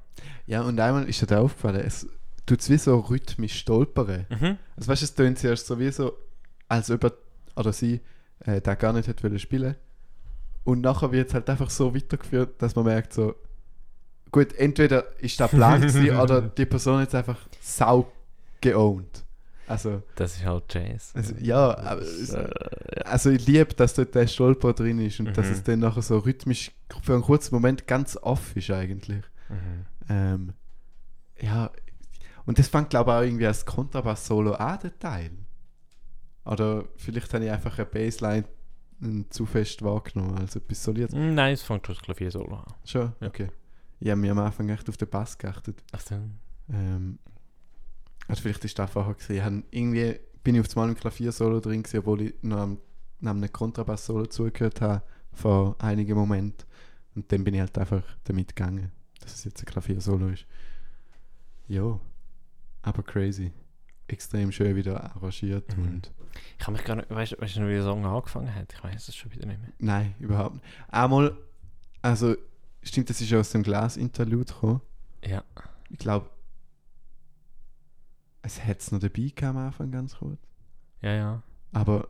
Ja, und einmal ist dir aufgefallen, es tut es wie so rhythmisch stolpern. Mhm. Also weißt du, es tönt zuerst so wie so, als ob er oder sie äh, da gar nicht hätte wollen spielen. Und nachher wird es halt einfach so weitergeführt, dass man merkt so, gut, entweder ist der Plan gewesen, oder die Person jetzt einfach sau geowned. Also, Das ist halt Jazz. also ja, aber Das, äh, also ich liebe, dass dort der Stolper drin ist und dass Mhm. es dann nachher so rhythmisch für einen kurzen Moment ganz off ist eigentlich. mhm. Ähm, ja, und das fängt glaube ich auch irgendwie als Kontrabass-Solo an, der Teil. Oder vielleicht habe ich einfach eine Bassline zu fest wahrgenommen, als etwas soliert. Mm, Nein, es fängt schon das Klavier solo an. Schon? Ja. Okay. Ich habe mir am Anfang echt auf den Bass geachtet. Ach so. Ähm, also vielleicht ist das vorher gesehen. Ich habe irgendwie bin ich auf einmal im Klavier-Solo drin gewesen, obwohl ich noch am, nach einem Kontrabass-Solo zugehört habe vor einigen Momenten. Und dann bin ich halt einfach damit gegangen, dass es jetzt ein Klavier-Solo ist. Ja, aber crazy. Extrem schön wieder arrangiert Mhm. und Ich kann mich gar nicht, weißt du, weißt du, wie der Song angefangen hat? Ich weiß es schon wieder nicht mehr. nein, überhaupt nicht. Einmal, also stimmt, das ist ja aus dem Glas-Interlude gekommen. Ja. Ich glaube, es hätte es noch dabei gehabt am Anfang ganz kurz. Ja, ja. Aber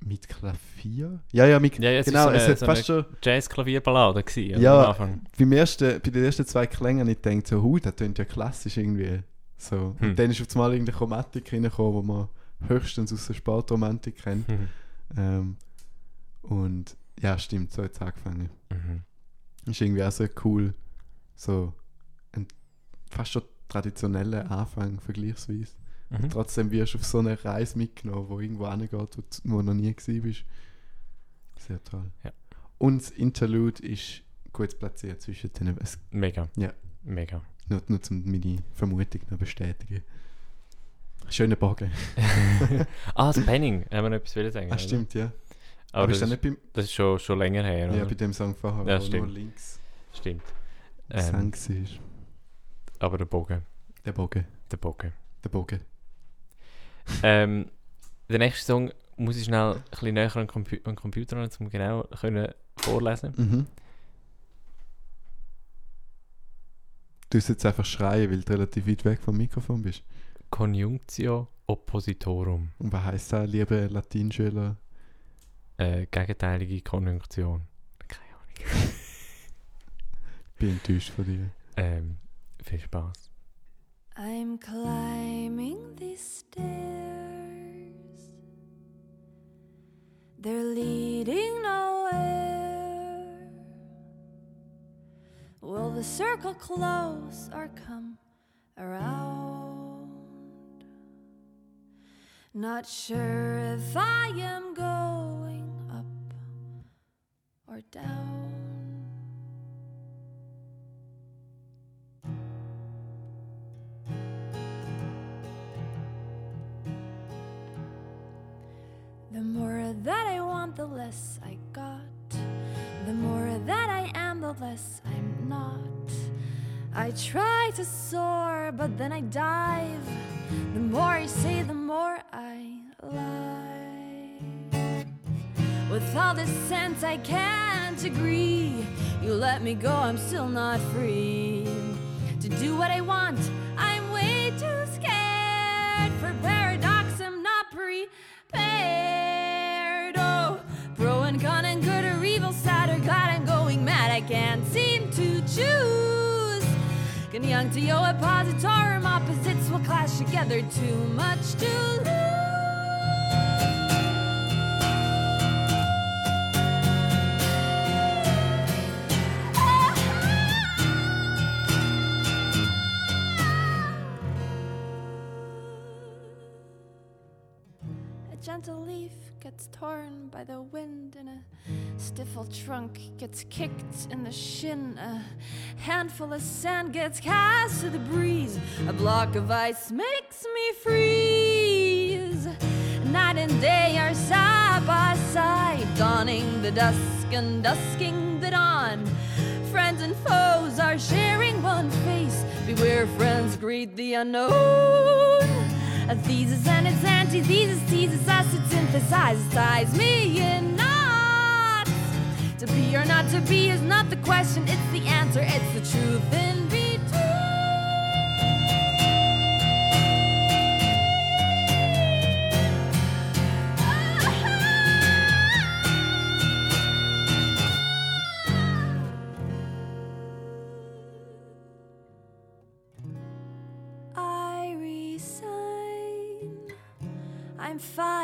Mit Klavier? Ja, ja, mit, Ja, ja, es ist genau, so eine- es hat so fast schon, Jazz-Klavierballade gewesen, Ja. am Anfang. beim ersten, bei den ersten zwei Klängen nicht gedacht, so, hu, das klingt ja klassisch irgendwie. So. Hm. Und dann ist auf einmal irgendeine Chromatik reingekommen, die man höchstens aus der Sportromantik kennt. Mhm. Ähm, und ja, stimmt, so hat es angefangen. Mhm. Ist irgendwie auch so cool, so ein fast schon traditioneller Anfang vergleichsweise. Mhm. Trotzdem wirst du auf so eine Reise mitgenommen, wo irgendwo hingeht, wo du noch nie gewesen bist. Sehr toll. Ja. Und das Interlude ist gut platziert zwischen den. Es, Mega. Ja. Mega. nur, nur um meine Vermutung noch bestätigen. Schöner Bogen. ah, das Penning, haben wir noch etwas wollen sagen. Ah, oder? stimmt, ja. Aber, Aber das, ist das ist, beim, das ist schon, schon länger her, ja, oder? bei dem Song vorher, Ja, wo stimmt. nur links Stimmt. ähm. Aber der Bogen. Der Bogen. Der Bogen. Der Bogen. ähm, der nächste Song muss ich schnell ein bisschen näher an den, Compu an den Computer ran, um genau können vorlesen. Mhm. Du musst jetzt einfach schreien, weil du relativ weit weg vom Mikrofon bist. Conjunctio oppositorum. Und was heisst das, liebe Latinschüler? Äh, gegenteilige Konjunktion. Keine Ahnung. Ich bin enttäuscht von dir. Ähm, viel Spaß. I'm climbing these stairs. They're leading nowhere. Will the circle close or come around? Not sure if I am going up or down. Want, the less I got. The more that I am, the less I'm not. I try to soar, but then I dive. The more I say, the more I lie. With all this sense, I can't agree. You let me go, I'm still not free. To do what I want, I'm way too scared. For paradox, I'm not prepared. Conjunctio oppositorum, opposites will clash together. Too much to lose. By the wind, and a stiffle trunk gets kicked in the shin. A handful of sand gets cast to the breeze. A block of ice makes me freeze. Night and day are side by side, dawning the dusk and dusking the dawn. Friends and foes are sharing one face. Beware, friends, greet the unknown. A thesis and its antithesis teases us, it synthesizes, ties me in knots. To be or not to be is not the question, it's the answer, it's the truth in between.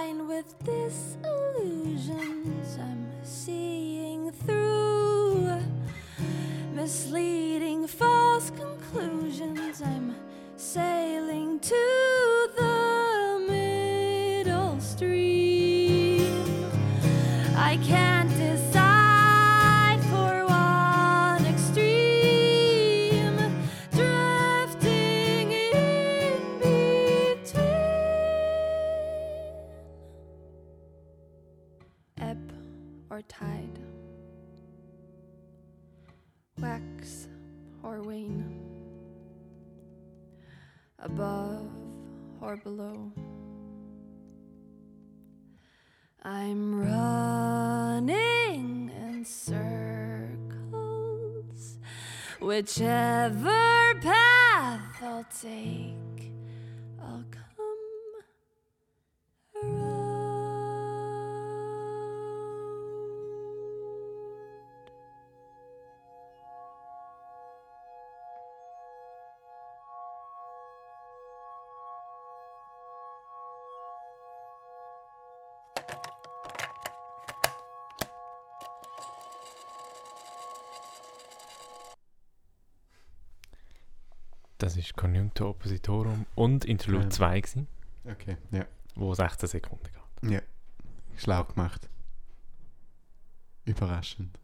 Fine with disillusions. I'm seeing through misleading false conclusions. I'm sailing to the middle stream. I can't or tide, wax or wane, above or below. I'm running in circles. Whichever path I'll take, I'll come around. Das war Conjuncto Oppositorum und Interlude Ähm. 2, gewesen, Okay, ja. wo 16 Sekunden geht. Schlau gemacht. Überraschend.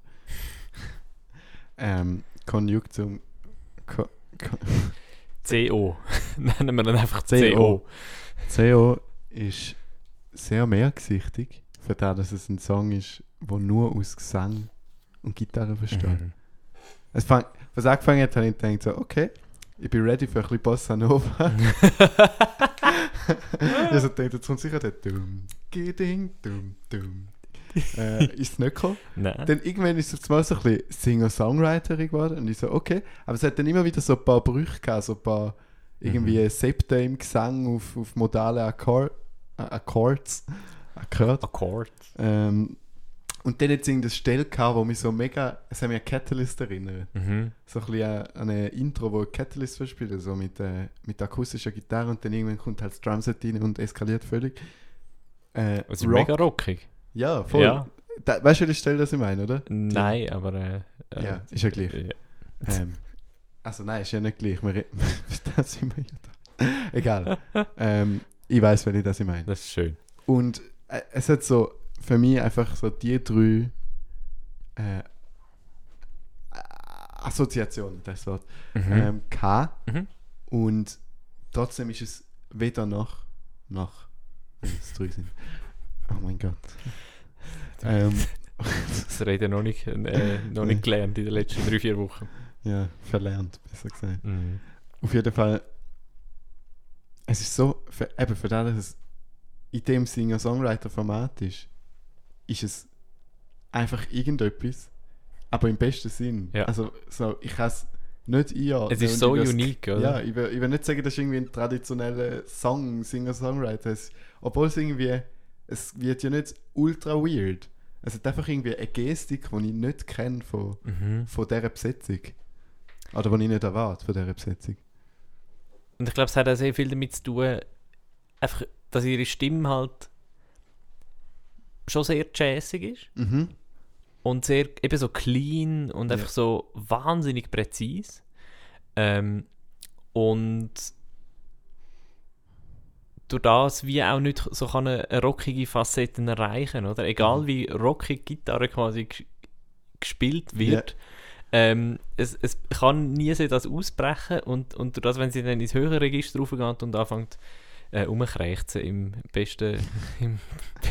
ähm, Konjunktum. Ko, Ko, CO. Nennen wir dann einfach CO. CO. CO ist sehr mehrgesichtig, für das, dass es ein Song ist, der nur aus Gesang und Gitarre besteht. Mhm. Es fang, was angefangen hat, habe ich gedacht, so, okay, ich bin ready für ein bisschen Bossa Nova. also gedacht, jetzt kommt sicher der Dum, Giding, Dum, Dum. äh, ist es nicht gekommen. Nein. Dann irgendwann ist es mal so ein bisschen Singer-Songwriterin geworden und ich so, okay. Aber es hat dann immer wieder so ein paar Brüche gehabt, so ein paar irgendwie Mhm. Septe im Gesang auf, auf modale Akkord, äh, Accords. Akkord. Akkord. Ähm, und dann hat es irgendeine Stelle gehabt, wo mich so mega, es hat mich an Catalyst erinnert. Mhm. So ein bisschen an ein Intro, wo Catalyst verspielt, so mit, äh, mit akustischer Gitarre und dann irgendwann kommt halt das Drumset rein und eskaliert völlig. Äh, Es ist mega rockig. Ja, voll. Ja. Da, weißt du, welche Stelle das ich meine, oder? Nein, aber. Äh, äh, Ja, ist ja gleich. äh, Ähm, also nein, ist ja nicht gleich. Wir, re- da sind wir ja da. Egal. ähm, ich weiß, wenn ich das ich meine. Das ist schön. Und äh, es hat so für mich einfach so die drei äh, Assoziationen, das Wort, Mhm. ähm, K. Mhm. Und trotzdem ist es weder noch noch, wenn es drei sind. Oh mein Gott. ähm, Das Reden noch nicht, äh, noch nicht gelernt in den letzten drei, vier Wochen. ja, verlernt, besser gesagt. Mhm. Auf jeden Fall, es ist so, für, eben für das, dass es in dem Singer-Songwriter-Format ist, ist es einfach irgendetwas, aber im besten Sinn. Ja. Also, so, ich kann es nicht einordnen. Es ist so unique, oder? Ja, ich will, ich will nicht sagen, das ist irgendwie ein traditioneller Song, Singer-Songwriter. Obwohl es irgendwie, es wird ja nicht ultra weird. Es hat einfach irgendwie eine Gestik, die ich nicht kenne von, Mhm. von dieser Besetzung. Oder die ich nicht erwarte von dieser Besetzung. Und ich glaube, es hat auch sehr viel damit zu tun, einfach, dass ihre Stimme halt schon sehr jazzig ist Mhm. und sehr eben so clean und Ja. einfach so wahnsinnig präzise. Ähm, und durch das wie auch nicht so kann eine, rockige Facette erreichen, oder? Egal Mhm. wie rockig Gitarre quasi ges- gespielt wird, ähm, es, es kann nie so das ausbrechen und, und durch das, wenn sie dann ins höhere Register raufgeht und anfängt äh, umkrächzen im besten, im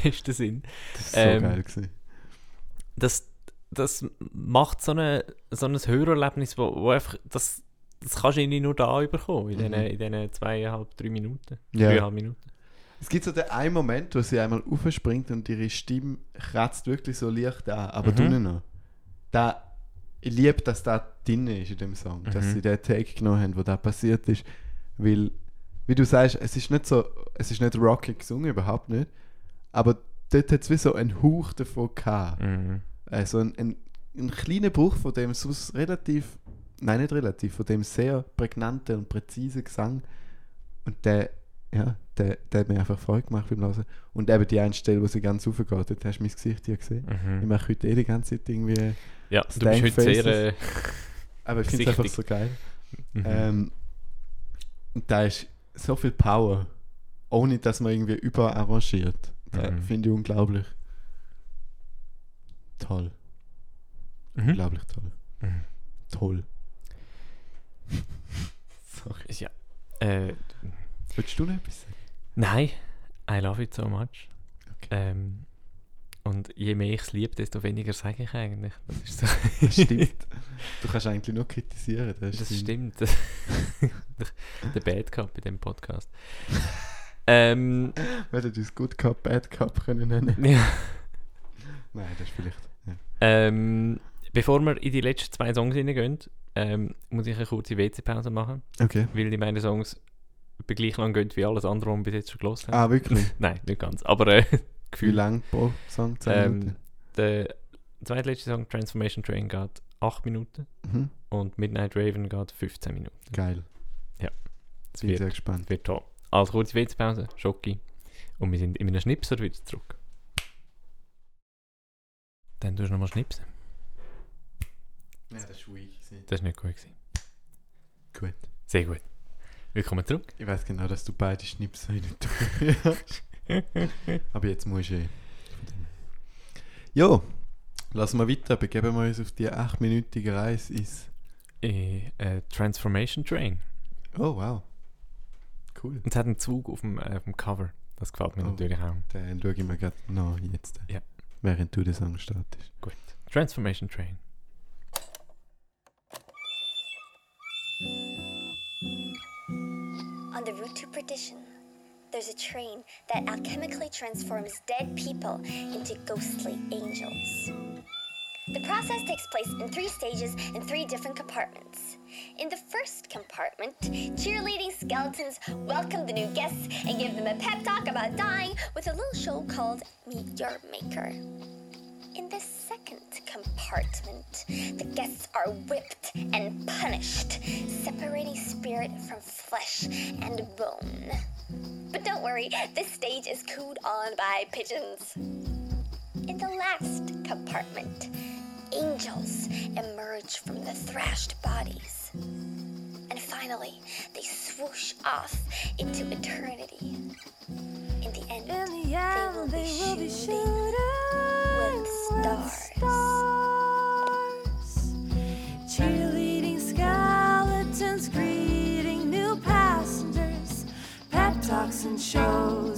besten Sinn, Das so Ähm, geil gewesen. das, das macht so, eine, so ein Hörerlebnis, wo, wo einfach, das, das kannst du irgendwie nur da überkommen, in Mhm. diesen in diesen zweieinhalb, drei Minuten, Ja. dreieinhalb Minuten. Es gibt so den einen Moment, wo sie einmal aufspringt und ihre Stimme kratzt wirklich so leicht an, aber Mhm. drinnen noch. Da, ich liebe, dass da drin ist in dem Song, dass Mhm. sie den Take genommen haben, wo da passiert ist, weil, wie du sagst, es ist nicht so, es ist nicht rockig gesungen, überhaupt nicht, aber dort hat es wie so einen Hauch davon gehabt. Mhm. Also ein, ein, ein kleiner Bruch von dem sonst relativ, nein nicht relativ, von dem sehr prägnanten und präzisen Gesang. Und der, ja, der, der hat mir einfach Freude gemacht beim Hören. Und eben die eine Stelle, wo sie ganz raufgeht, dort hast du mein Gesicht hier gesehen. Ich Mhm. mache heute eh die ganze Zeit irgendwie, Ja, du bist heute sehr... Äh, aber ich finde es einfach so geil. mhm. Ähm, und da ist so viel Power, ohne dass man irgendwie überarrangiert. Das Mhm. finde ich unglaublich toll. Mhm. Unglaublich toll. Mhm. Toll. Sorry. Ja. Äh, Willst du noch etwas sagen? nein, I love it so much. Okay. Ähm, und je mehr ich es liebe, desto weniger sage ich eigentlich. Das so. Das stimmt. Du kannst eigentlich nur kritisieren. Das, Das stimmt. Der Bad Cup in dem Podcast. ähm, Wir hätten uns Good Cup, Bad Cup können nennen. ja. Nein, das ist vielleicht. Ja. ähm, bevor wir in die letzten zwei Songs hineingehen, ähm, muss ich eine kurze WC-Pause machen, Okay. weil die meine Songs gleich lang gehen wie alles andere, was wir bis jetzt schon gelesen haben. Ah, wirklich? Nein, nicht ganz, aber äh, Gefühl. lang pro Song? 10 Ähm, Minuten? der zweitletzte Song, Transformation Train, geht 8 Minuten Mhm. und Midnight Raven geht 15 Minuten. Geil. Das Bin wird, sehr gespannt. wird toll. Also kurze WC-Pause, Schocki. Und wir sind in einem Schnipser wieder zurück. Dann tust du nochmal schnipsen. Ja, das ist weak. Das war nicht gut. Gewesen. Gut. Sehr gut. Willkommen zurück. Ich weiß genau, dass du beide Schnipsel nicht tust. Aber jetzt musst du eh. Jo, lassen wir weiter. Begeben wir uns auf die 8-minütige Reise ins. Äh, äh, Transformation Train. Oh, wow. Cool. Und es hat einen Zug auf dem, äh, auf dem Cover. Das gefällt mir Oh. natürlich auch. Den schaue ich mir gerade noch jetzt. Ja. Während du den Song startest. Gut. Transformation Train. On the route to perdition, there's a train that alchemically transforms dead people into ghostly angels. The process takes place in three stages in three different compartments. In the first compartment, cheerleading skeletons welcome the new guests and give them a pep talk about dying with a little show called Meet Your Maker. In the second compartment, the guests are whipped and punished, separating spirit from flesh and bone. But don't worry, this stage is cooed on by pigeons. In the last compartment, angels emerge from the thrashed bodies. And finally, they swoosh off into eternity. In the end, In the they will they be will be shooting shooting with with stars. Talks and shows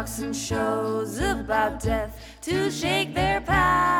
talks and shows about death to shake their panic.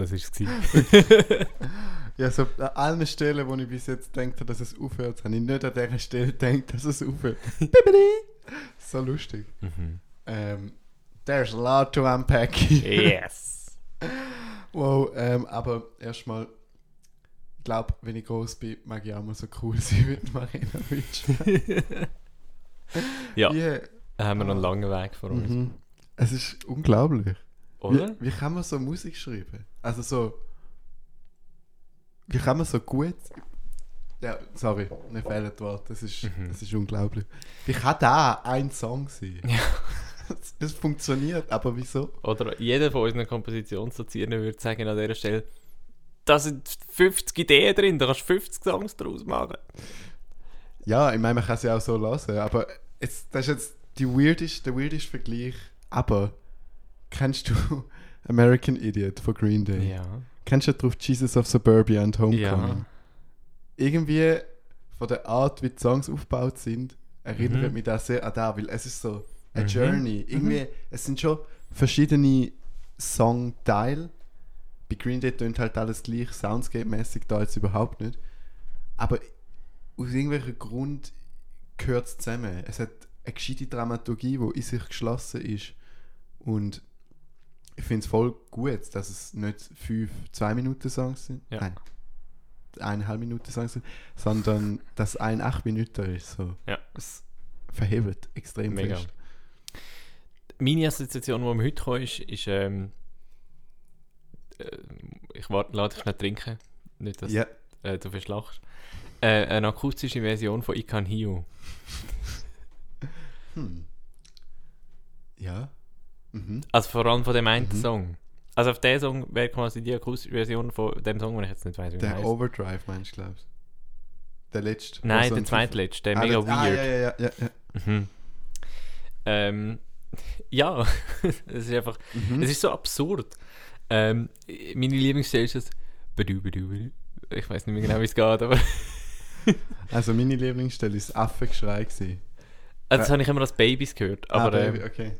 Das war es. Ja, so an allen Stellen, wo ich bis jetzt denke, dass es aufhört, habe ich nicht an der Stelle gedacht, dass es aufhört. Bibidi. so lustig. mhm. Ähm, there's a lot to unpack. Yes. wow, ähm, aber erstmal, ich glaube, wenn ich groß bin, mag ich auch mal so cool sein wie Marina Witsch. Ja, Yeah. da haben wir noch einen langen Weg vor uns. Mhm. Es ist unglaublich. Oder? Wie, wie kann man so Musik schreiben? Also so. Wie kann man so gut. Ja, sorry, mir fehlen die Worte. Das ist, Mhm. das ist unglaublich. Wie kann da ein Song sein? Ja. Es, es funktioniert, aber wieso? Oder jeder von unseren Kompositionsdozierenden würde sagen an dieser Stelle, da sind 50 Ideen drin, da kannst du 50 Songs daraus machen. Ja, ich meine, man kann es ja auch so lassen, aber jetzt, das ist jetzt die weirdeste, der weirdeste Vergleich. Aber kennst du American Idiot von Green Day? Ja. Kennst du drauf Jesus of Suburbia and Homecoming? Ja. Irgendwie von der Art, wie die Songs aufgebaut sind, erinnert Mhm. mich das sehr an das, weil es ist so eine Mhm. Journey. Irgendwie, es sind schon verschiedene Songteile. Bei Green Day tönt halt alles gleich, Soundscape-mäßig da jetzt überhaupt nicht. Aber aus irgendwelchem Grund gehört es zusammen. Es hat eine gescheite Dramaturgie, die in sich geschlossen ist. Und ich finde es voll gut, dass es nicht fünf Zwei-Minuten-Songs sind. Ja. Nein, eineinhalb Minuten Songs sind, sondern dass ein acht Minuten ist. So. Ja. Es verhebt extrem Mega. fest. Meine Assoziation, die mir heute kam, ist, ist ähm, äh, ich warte, lade dich nicht trinken, nicht, dass Ja, äh, du verschlachst. Äh, eine akustische Version von I Can You. hm. Ja. Mhm. Also vor allem von dem einen Mhm. Song. Also auf der Song wäre quasi die akustische Version von dem Song, den ich jetzt nicht weiß, wie er Der heißt. Overdrive meinst du, glaubst Der letzte. Nein, wo so der zweitletzte, der Ah, mega der- ah, weird. ja, ja, ja, ja, ja. Mhm. Ähm, ja, es ist einfach, Mhm. es ist so absurd. Ähm, meine Lieblingsstelle ist das. Ich weiß nicht mehr genau, wie es geht, aber. Also meine Lieblingsstelle ist Affengeschrei gewesen. Also, das habe ich immer als Babys gehört. Aber ah, ähm, Baby, okay.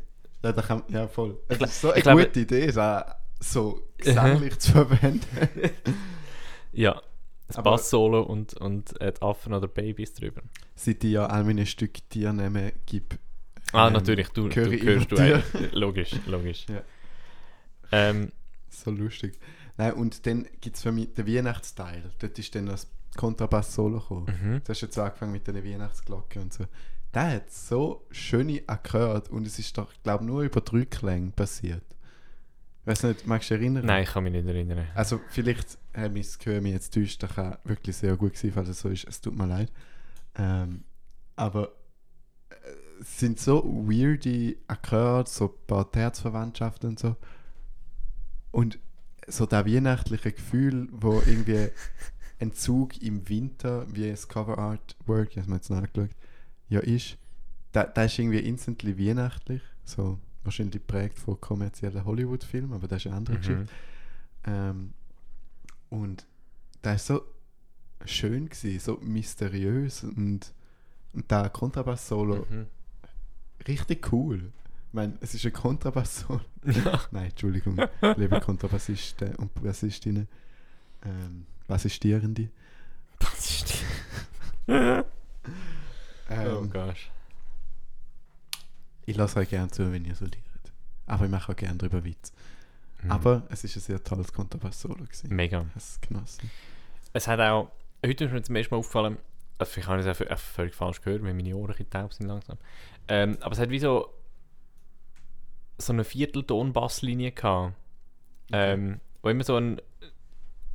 Ja, da kann, ja voll. Es gla- ist so eine glaube- gute Idee, das auch so gesanglich zu verwenden. ja, das Bass-Solo und, und äh, die Affen oder Babys drüber. Seit ich ja all meine Stücke Tiernamen gibt. Ah, ähm, natürlich, du, du hörst du ein. Logisch, logisch. Ja. Ähm, So lustig. Nein, und dann gibt es für mich den Weihnachtsteil. Dort ist dann das Kontrabass-Solo gekommen. mhm. Du hast jetzt so angefangen mit den Weihnachtsglocken und so. Der hat so schöne Akkorde und es ist doch, glaube nur über drei Klänge passiert. Weiß nicht, magst du dich erinnern? Nein, ich kann mich nicht erinnern. Also vielleicht hat mein Gehör mich jetzt täuscht, das kann wirklich sehr gut sein, falls es so ist. Es tut mir leid. Ähm, aber äh, es sind so weirde Akkorde, so ein paar Herzverwandtschaften und so. Und so das weihnachtliche Gefühl, wo irgendwie ein Zug im Winter, wie das Cover Artwork, ich habe mir jetzt nachgeschaut, ja ist, da, da ist irgendwie instantly weihnachtlich. So wahrscheinlich geprägt von kommerziellen Hollywood-Filmen, aber das ist eine andere Geschichte. Mhm. Ähm, und da ist so schön gewesen, so mysteriös und, und der Kontrabass-Solo Mhm. richtig cool. Ich meine, es ist ein Kontrabass-Solo. Nein, Entschuldigung, liebe Kontrabassisten und Bassistinnen. Ähm, Bassistierende. Das ist Ähm, Oh gosh. ich lasse euch gerne zu, wenn ihr so liert. Aber ich mache auch gerne drüber Witz. Mhm. Aber es ist ein sehr tolles Kontrabass-Solo gewesen. Mega. Ich es genossen. Es hat auch, heute ist mir zum ersten Mal aufgefallen, also vielleicht habe ich es auch völlig falsch gehört, weil meine Ohren ein taub sind langsam. Ähm, aber es hat wie so so eine Viertelton-Basslinie gehabt. Ähm, wo immer so ein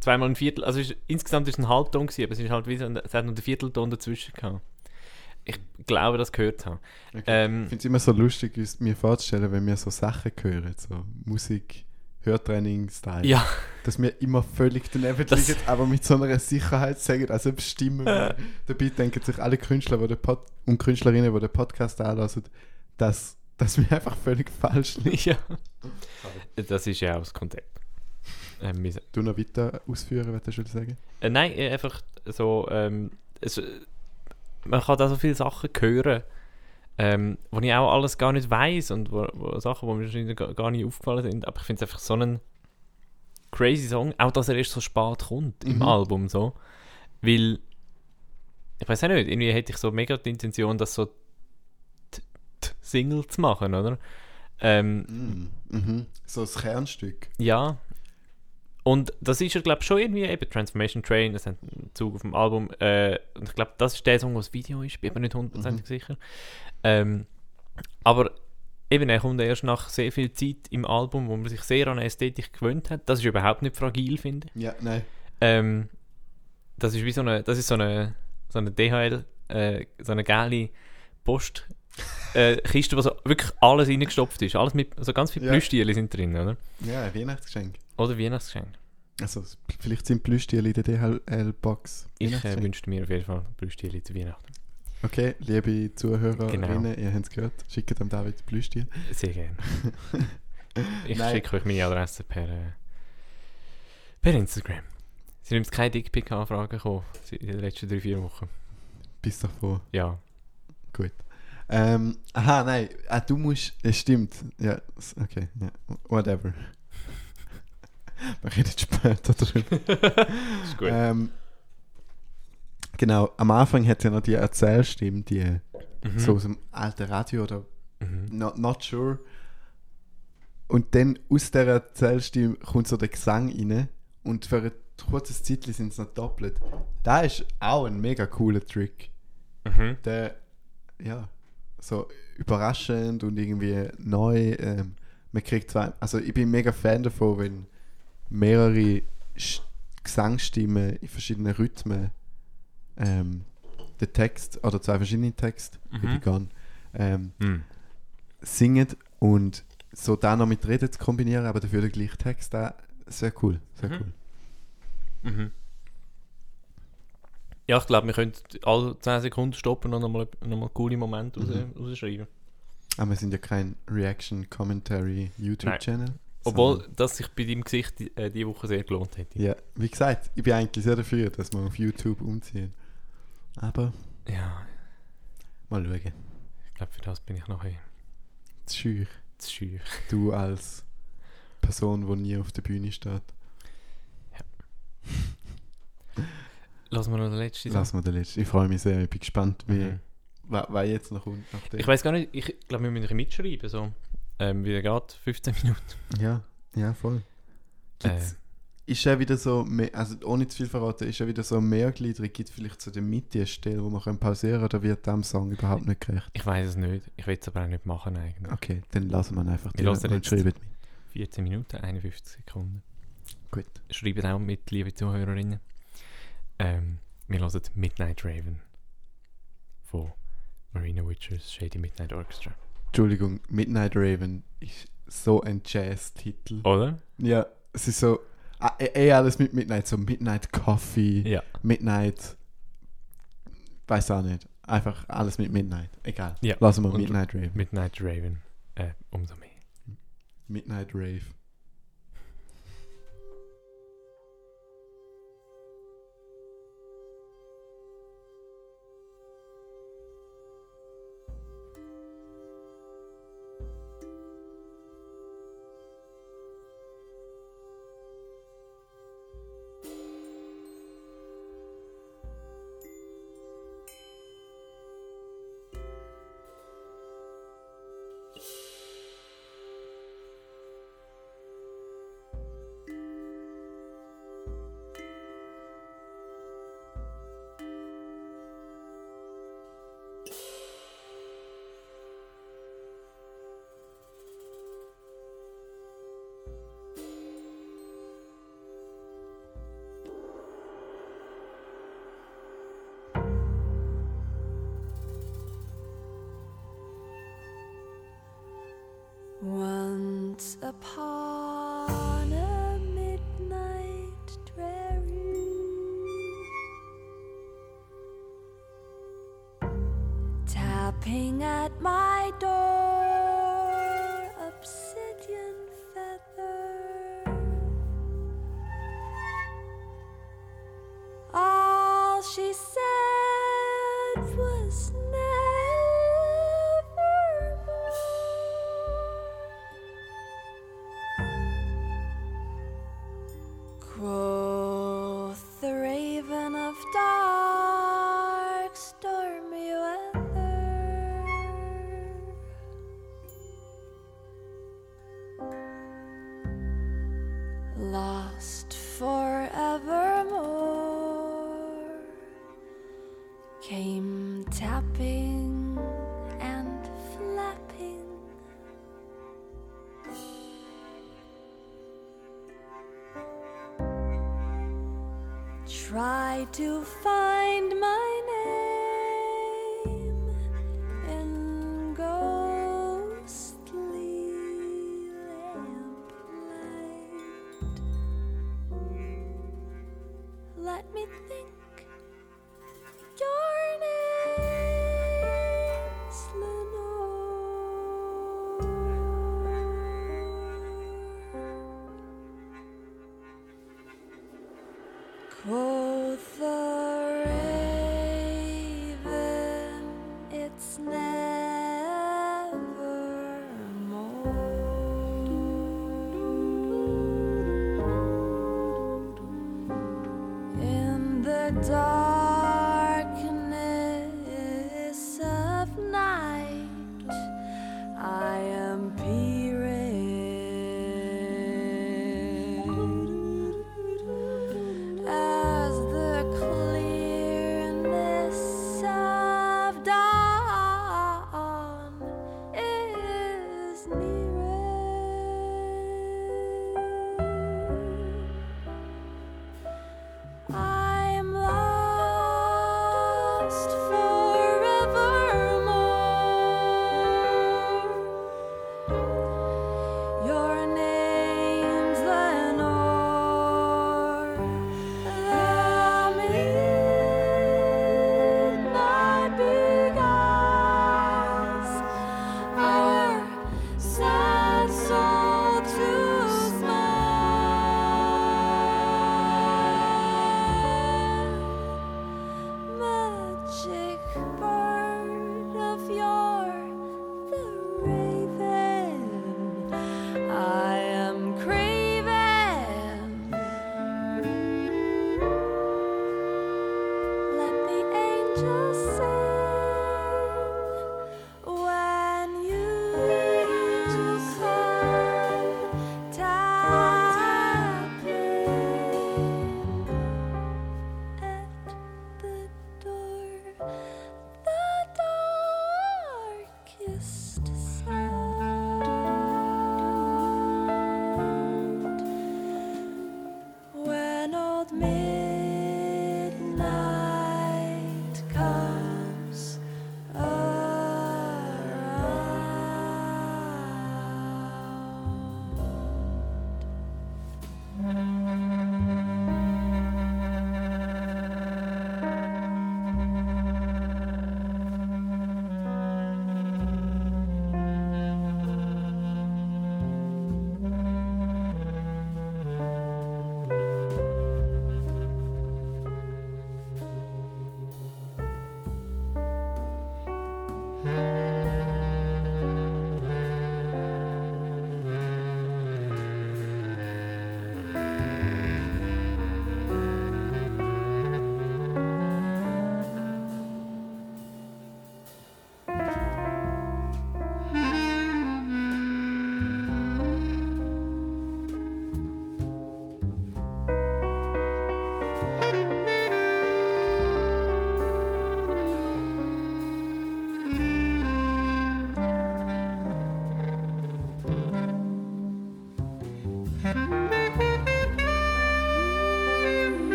zweimal ein Viertel, also ist, insgesamt ist es ein Halbton gewesen, aber es ist halt wie so ein, es hat noch den Viertelton dazwischen gehabt. Ich glaube, das gehört zu haben. Okay. Ähm, Ich finde es immer so lustig, uns- mir vorzustellen, wenn wir so Sachen hören, so Musik, Hörtraining-Style, ja, dass wir immer völlig daneben Das- liegen, aber mit so einer Sicherheit sagen, also bestimmen wir. Dabei denken sich alle Künstler die Pod und Künstlerinnen, die den Podcast anlassen, dass, dass wir einfach völlig falsch liegen. ja. Das ist ja auch das Konzept. Ähm, Du noch weiter ausführen, was du schon sagen? Äh, nein, äh, einfach so, ähm, es, äh, man kann da so viele Sachen hören, ähm, wo ich auch alles gar nicht weiß und wo, wo Sachen, die mir wahrscheinlich gar, nicht aufgefallen sind, aber ich finde es einfach so einen crazy Song, auch dass er erst so spät kommt im Mhm. Album so, weil ich weiß auch nicht, irgendwie hätte ich so mega die Intention, das so Single zu machen, oder? Ähm, Mm, mhm. So das Kernstück. ja. Und das ist ja, glaube ich, schon irgendwie eben Transformation Train, das hat einen Zug auf dem Album. Äh, und ich glaube, das ist der Song, wo das Video ist, bin mir nicht hundertprozentig sicher. Ähm, aber eben, er kommt erst nach sehr viel Zeit im Album, wo man sich sehr an Ästhetik gewöhnt hat. Das ist überhaupt nicht fragil, finde ich. Ja, nein. Ähm, das ist wie so eine, das ist so eine, so eine DHL, äh, so eine geile Post. Äh, Kiste, wo so wirklich alles reingestopft ist. Alles mit, so ganz viele Ja. Plüschtiere sind drin, oder? Ja, ein Weihnachtsgeschenk. Oder Weihnachtsgeschenk. Also, vielleicht sind Plüschtiere in der DHL-Box. Ich äh, wünschte mir auf jeden Fall Plüschtiere zu Weihnachten. Okay, liebe Zuhörerinnen, Genau. ihr habt es gehört, schickt dem David Plüschtier. Sehr gerne. Ich schicke euch meine Adresse per, äh, per Instagram. Sind übrigens keine Dickpick-Anfragen gekommen in den letzten drei, vier Wochen. Bis davor. Ja. Gut. Ähm, aha, nein, ah, du musst, es stimmt. Ja, okay, ja, whatever. Wir reden später drüber. Ist gut. Ähm, genau, am Anfang hat ja noch die Erzählstimme, die Mhm. so aus dem alten Radio oder Mhm. not, not sure. Und dann aus der Erzählstimme kommt so der Gesang rein und für ein kurzes Zeitchen sind es noch doppelt. Da ist auch ein mega cooler Trick. Mhm. Der, ja, so überraschend und irgendwie neu. Ähm, man kriegt zwei, also ich bin mega Fan davon, wenn mehrere Sch Gesangsstimmen in verschiedenen Rhythmen ähm, den Text oder zwei verschiedene Texte, wie Mhm. die gehen, ähm, Mhm. singen und so da noch mit Reden zu kombinieren, aber dafür den gleichen Text, da sehr cool, sehr Mhm. cool. Mhm. Ja, ich glaube, wir können alle 10 Sekunden stoppen und nochmal noch mal coole Momente raus, Mhm. rausschreiben. Aber wir sind ja kein Reaction Commentary YouTube Channel. Obwohl, das sich bei deinem Gesicht die, äh, die Woche sehr gelohnt hätte. Ja, wie gesagt, ich bin eigentlich sehr dafür, dass wir auf YouTube umziehen. Aber Ja, mal schauen. ich glaube, für das bin ich noch ein Zu schüch. zu scheu. Du als Person, die nie auf der Bühne steht. Lass mal noch den letzten. Lass mal den letzten. Ich freue mich sehr. Ich bin gespannt, wie, Mhm. was jetzt noch kommt. Ich weiß gar nicht, ich glaube, wir müssen ein mitschreiben, so. Ähm, wie der geht, 15 Minuten. Ja, ja, voll. Gibt's, Ist ja wieder so, mehr, also ohne zu viel verraten, ist ja wieder so mehrgliedrig. Gibt es vielleicht so der Mitte eine Stelle, wo man können pausieren kann, oder wird dem Song überhaupt nicht gerecht? Ich weiß es nicht. Ich will es aber auch nicht machen eigentlich. Okay, dann lassen wir ihn einfach Wir hören und schreiben mit. 14 Minuten, 51 Sekunden. Gut. Schreibt auch mit, liebe Zuhörerinnen. Ähm, wir hören Midnight Raven von Marina Witchers Shady Midnight Orchestra. Entschuldigung, Midnight Raven ist so ein Jazz-Titel. Oder? Ja, es ist so, ah, eh alles mit Midnight, so Midnight Coffee, Ja. Midnight, weiß auch nicht. Einfach alles mit Midnight. Egal. Ja. Lassen wir Midnight Raven. Midnight Raven. Äh, umso mehr. Midnight Rave. apart. To find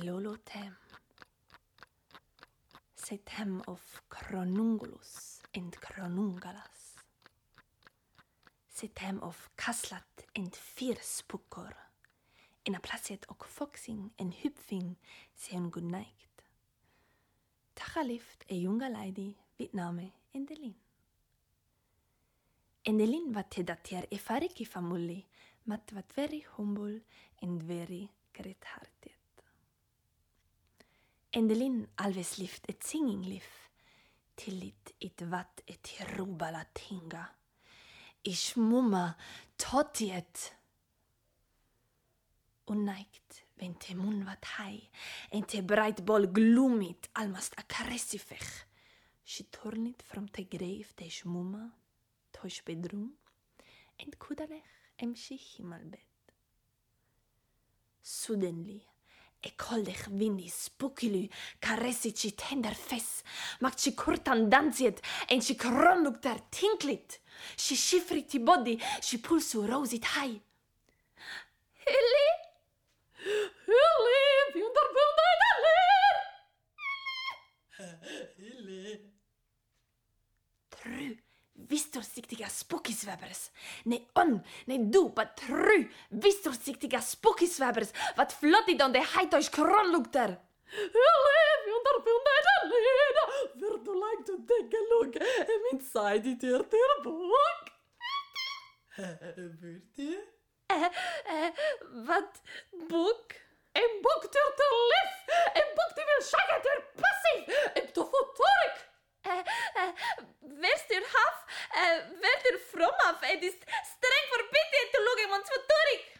Lolotem. Setem of Chronungulus and Chronungalas. Setem of Kaslat and. In a placet och foxing en hypfing seun gunneikt. Tachalift e junga leidi vid name Endelin. Endelin var tedater e fariki famulli, mat vat veri humbul and veri grethartet. Endelin alves lift singing lif, tillit it vat et rubala tinga. Ich mumma totiet. Unneigt, wenn te mun wat hei, en te breit bol glumit, almast a karessifech. She turnit from te grave te shmuma, tosh bedroom, and kudalech em shichim al bed. Suddenly, e koldech vindi spukili, caressici tender fes, mac ci curtan danziet, en ci cronduc dar tinklit, și șifriti body și pulsul rosit hai. Eli? Eli, vi dar bunda da ler! Eli! Tru, vistorsiktiga spookisväbers. Nej on, nej du, but tru, vistorsiktiga spookisväbers. Vad om det hajtois kronlukter. Hilly, wunder wunder daller! Would you like to take a look I'm inside it here, dear book? Eh, eh, wat boek? Een boek ter te lief. Een boek die wil zeggen ter passief. Een tofotorik. Eh, eh, wees er af. Eh, werd er from af. Het is streng verbieden te look iemand fotorik.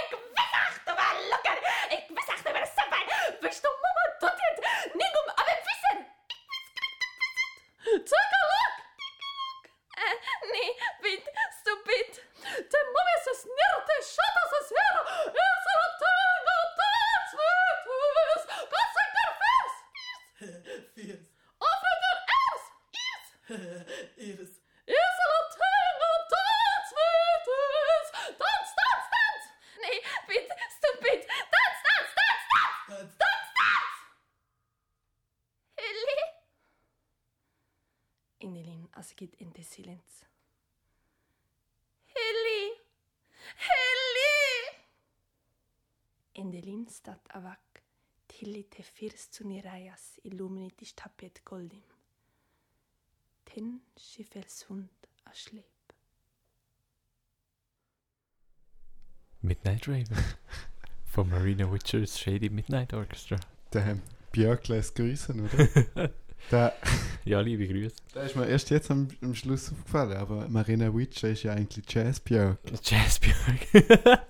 Ik wist achter mijn lokker. Ik wist achter mijn sappen. Wist de mama tot het. Ningum, aber wissen. Take a look. Eh, nee, Wind, stupid. De mama is es as es her. Es Er a tango dance with us. Dance, dance, dance. Nee, Wind, stupid. Dance, dance, dance, dance. Dance, dance. Hilly. Indelin, as geht in de silence. Hilly! Hilly! Endelin stat avak, tilli te firs tuniraias illuminatis tapet goldim. Tin schiffels hund a sleep. Midnight Raven. Von Marina Witcher's Shady Midnight Orchestra. Der Björk lässt grüßen, oder? der, Ja, liebe Grüße. der ist mir erst jetzt am, am Schluss aufgefallen, aber Marina Witcher ist ja eigentlich Jazz Björk, Jazzbjörg.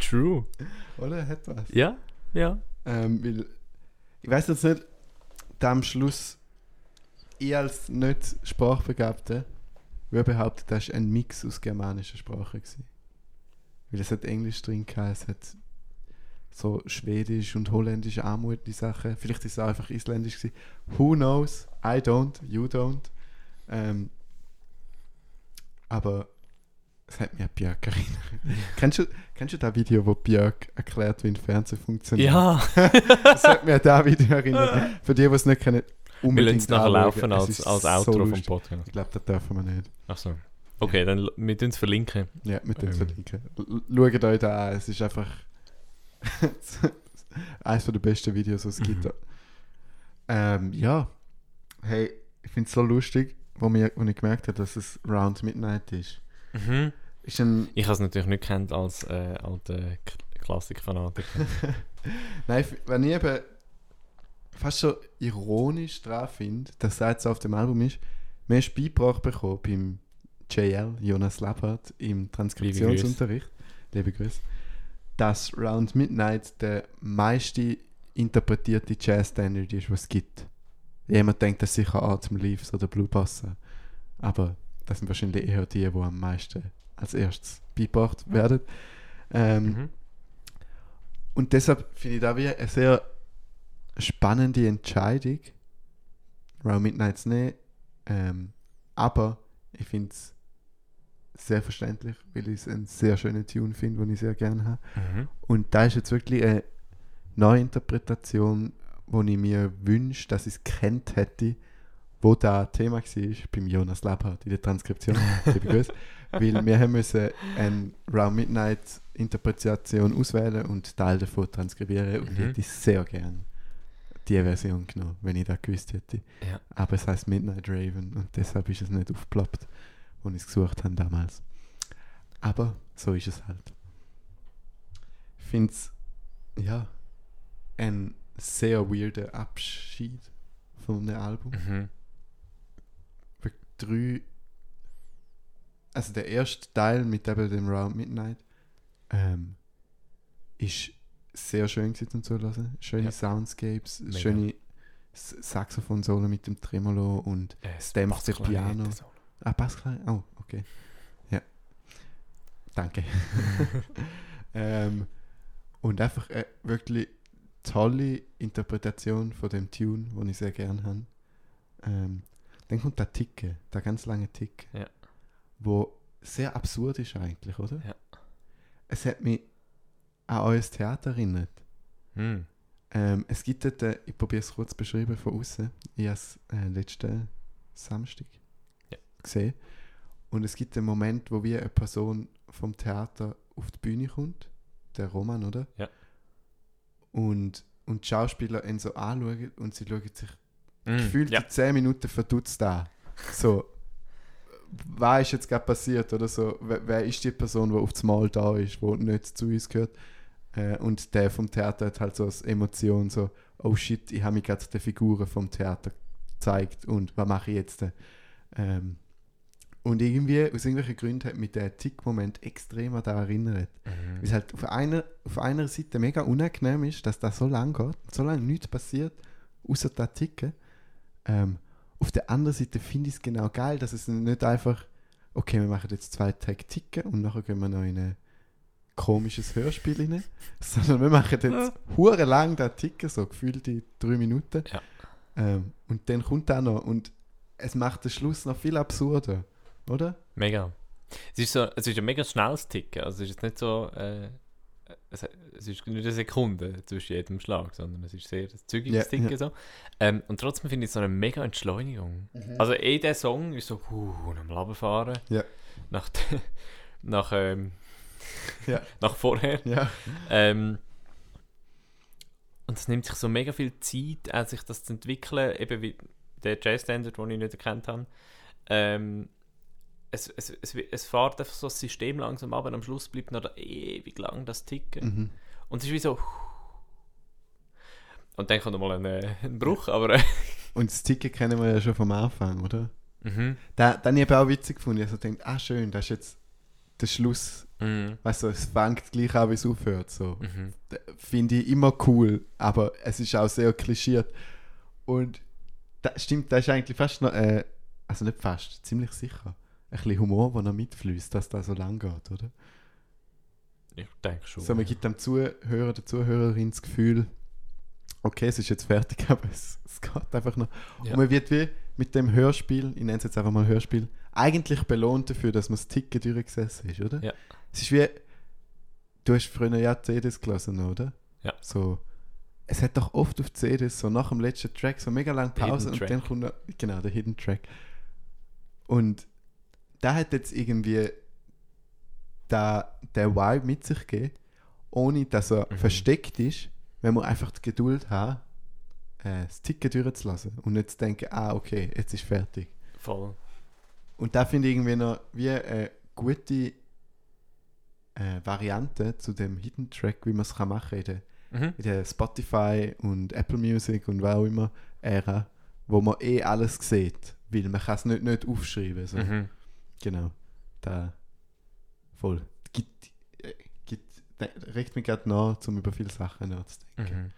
True. oder? Hat was. Ja, ja. Ähm, weil, ich weiß jetzt nicht, da am Schluss, ich als nicht Sprachbegabter, würde behaupten, das war ein Mix aus germanischer Sprache. Gewesen. Weil es hat Englisch drin gehabt, es hat so Schwedisch und Holländisch Anmut, die Sachen. Vielleicht ist es auch einfach Isländisch gewesen. Who knows? I don't, you don't. Ähm, aber es hat mich an Björk erinnert. kennst, du, kennst du das Video, wo Björk erklärt, wie ein Fernseher funktioniert? Ja, Das hat mich an das Video erinnert. Für die, die es nicht kennen, wir unbedingt lassen es nachher laufen als, als so Outro vom lustig. Podcast. Ich glaube, das dürfen wir nicht. Achso. Okay, dann l- wir tun es verlinken. Ja, mit dem Ähm. verlinken. Schaut euch da an, es ist einfach eines der besten Videos, die es gibt. Mhm. Ähm, ja, hey, ich finde es so lustig, wo, mir, wo ich gemerkt habe, dass es Round Midnight ist. Mhm. Ist ein, Ich habe es natürlich nicht kennt als äh, alter Klassikfanatiker. Nein, wenn ich eben fast so ironisch dran finde, dass das jetzt auf dem Album ist, mir hast beigebracht bekommen beim JL, Jonas Lappert, im Transkriptionsunterricht, liebe Grüße, dass Round Midnight der meiste interpretierte Jazz-Standard ist, was es gibt. Jemand denkt, das sicher Atem Leaves oder Blue Passa, aber das sind wahrscheinlich eher die, die am meisten als erstes beigebracht werden. Ähm, Mhm. und deshalb finde ich da wie eine sehr spannende Entscheidung, Round Midnight zu nehmen. Ähm, aber ich finde es sehr verständlich, weil ich es einen sehr schönen Tune finde, den ich sehr gerne habe. Mhm. Und da ist jetzt wirklich eine Neuinterpretation, wo ich mir wünsche, dass ich es kennt hätte, wo da Thema war, beim Jonas Labhardt in der Transkription. Weil wir haben müssen eine Round Midnight Interpretation auswählen und Teil davon transkribieren und ich Mhm. hätte sehr gern die Version genommen, wenn ich das gewusst hätte. Ja. Aber es heißt Midnight Raven und deshalb ist es nicht aufgeploppt, als ich es gesucht habe damals. Aber so ist es halt. Ich finde es, ja, ein sehr weirder Abschied von einem Album. Mhm. Drei. Also der erste Teil mit eben dem Round Midnight ähm, ist sehr schön zum Zuhören. Schöne Ja. Soundscapes, Mega. schöne Saxophon-Solo mit dem Tremolo und Äh, dämpfte Piano. Ah, Bassklarinette? Oh, okay. Ja. Danke. ähm, und einfach eine wirklich tolle Interpretation von dem Tune, den ich sehr gerne habe. Ähm, dann kommt der Ticke, der ganz lange Tick, Ja. wo sehr absurd ist eigentlich, oder? Ja. Es hat mich an euer Theater erinnert. Hm. Ähm, es gibt dort, äh, ich probiere es kurz zu beschreiben von außen. Ich habe es äh, letzten Samstag Ja. gesehen. Und es gibt einen Moment, wo wie eine Person vom Theater auf die Bühne kommt, der Roman, oder? Ja. Und, und die Schauspieler ihn so anschauen und sie schauen sich Hm. gefühlt Ja. die 10 Minuten verdutzt an. So, was ist jetzt gerade passiert oder so? Wer, wer ist die Person, die auf das Mal da ist, die nicht zu uns gehört? Äh, und der vom Theater hat halt so als Emotion so, oh shit, ich habe mich gerade den Figuren vom Theater gezeigt und was mache ich jetzt? Ähm, und irgendwie, aus irgendwelchen Gründen hat mich der Tick-Moment extrem an da erinnert. Mhm. Weil es halt auf einer, auf einer Seite mega unangenehm ist, dass das so lange geht, so lange nichts passiert, außer der Ticken. Ähm, auf der anderen Seite finde ich es genau geil, dass es nicht einfach, okay, wir machen jetzt zwei Tage Ticken und nachher gehen wir noch in ein komisches Hörspiel rein, sondern wir machen jetzt hure lang den Ticken, so gefühlt die drei Minuten. Ja. Ähm, und dann kommt da noch und es macht den Schluss noch viel absurder, oder? Mega. Es ist, so, es ist ein mega schnelles Ticken. Also es ist jetzt nicht so. Äh, es, es ist nicht eine Sekunde zwischen jedem Schlag, sondern es ist sehr ein zügiges Ja, Ticken. ja. So. Ähm, und trotzdem finde ich es so eine mega Entschleunigung. Also eh der Song ist so uh, am Runterfahren. Ja. Nach, nach, ähm, Ja. nach vorher. Ja. Ähm, und es nimmt sich so mega viel Zeit, auch sich das zu entwickeln, eben wie der Jazz-Standard, den ich nicht erkannt habe. Ähm, es, es, es, es fährt einfach so das System langsam ab und am Schluss bleibt noch da ewig lang das Ticken. Mhm. Und es ist wie so... Und dann kommt nochmal ein, äh, ein Bruch, aber... Äh, Und das Ticket kennen wir ja schon vom Anfang, oder? mhm. Da, dann habe ich auch witzig gefunden. Ich so denkt, ah schön, das ist jetzt der Schluss. Mhm. Weißt du, es fängt gleich an, wie es aufhört. So. Mhm. Da Finde ich immer cool, aber es ist auch sehr klischiert. Und das stimmt, das ist eigentlich fast noch, äh, also nicht fast, ziemlich sicher, ein bisschen Humor, der noch mitfließt, dass das so lang geht, oder? Ich denke schon. So, man gibt dem Zuhörer, der Zuhörerin das Gefühl, okay, es ist jetzt fertig, aber es, es geht einfach noch. Ja. Und man wird wie mit dem Hörspiel, ich nenne es jetzt einfach mal Hörspiel, eigentlich belohnt dafür, dass man das Ticken durchgesessen ist, oder? Ja. Es ist wie, du hast früher ja CDs gelesen, oder? Ja. So, es hat doch oft auf CDs so nach dem letzten Track so mega lange Pause und dann kommt noch, genau, der Hidden Track. Und da hat jetzt irgendwie da, der Vibe mit sich gegeben, ohne dass er Mhm. versteckt ist, wenn man einfach die Geduld hat, äh, das Ticken durchzulassen und nicht zu denken, ah, okay, jetzt ist fertig. Voll. Und da finde ich irgendwie noch wie eine gute äh, Variante zu dem Hidden Track, wie man es kann machen in der, Mhm. in der Spotify und Apple Music und was auch immer Ära, wo man eh alles sieht, weil man kann es nicht, nicht aufschreiben. So. Mhm. Genau. Da voll. Gibt, äh, gibt, regt mich gerade nach, um über viele Sachen nachzudenken. Mhm.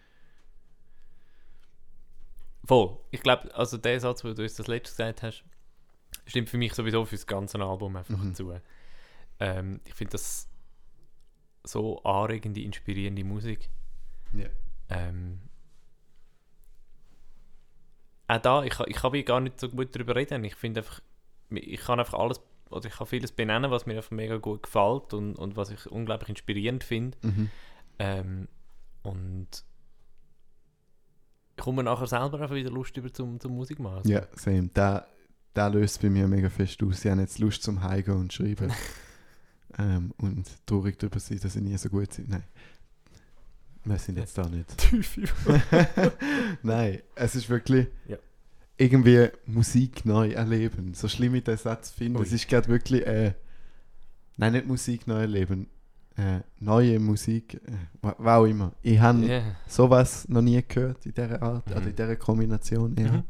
Voll. Ich glaube, also der Satz, wo du uns das letzte gesagt hast, stimmt für mich sowieso für das ganze Album einfach Mhm. zu. Ähm, ich finde das so anregende, inspirierende Musik. Ja. Ähm, auch da, ich, ich kann gar nicht so gut darüber reden. Ich finde einfach, ich kann einfach alles oder ich kann vieles benennen, was mir einfach mega gut gefällt und, und was ich unglaublich inspirierend finde. Mhm. Ähm, und ich komme nachher selber einfach wieder Lust über zum, zum Musik machen. Ja, same. Da, da löst bei mir mega fest aus. Ich habe jetzt Lust zum Heimgehen und Schreiben. ähm, und traurig darüber sein, dass ich nie so gut bin. Nein. Wir sind jetzt da nicht. Teufel. Nein, es ist wirklich Ja. irgendwie Musik neu erleben. So schlimm ich den Satz finde. Ui. Es ist gerade wirklich, äh, nein, nicht Musik neu erleben. Äh, neue Musik, äh, wa- was auch immer. Ich habe Ja. sowas noch nie gehört in dieser Art, Mhm. oder in dieser Kombination. eher. Mhm.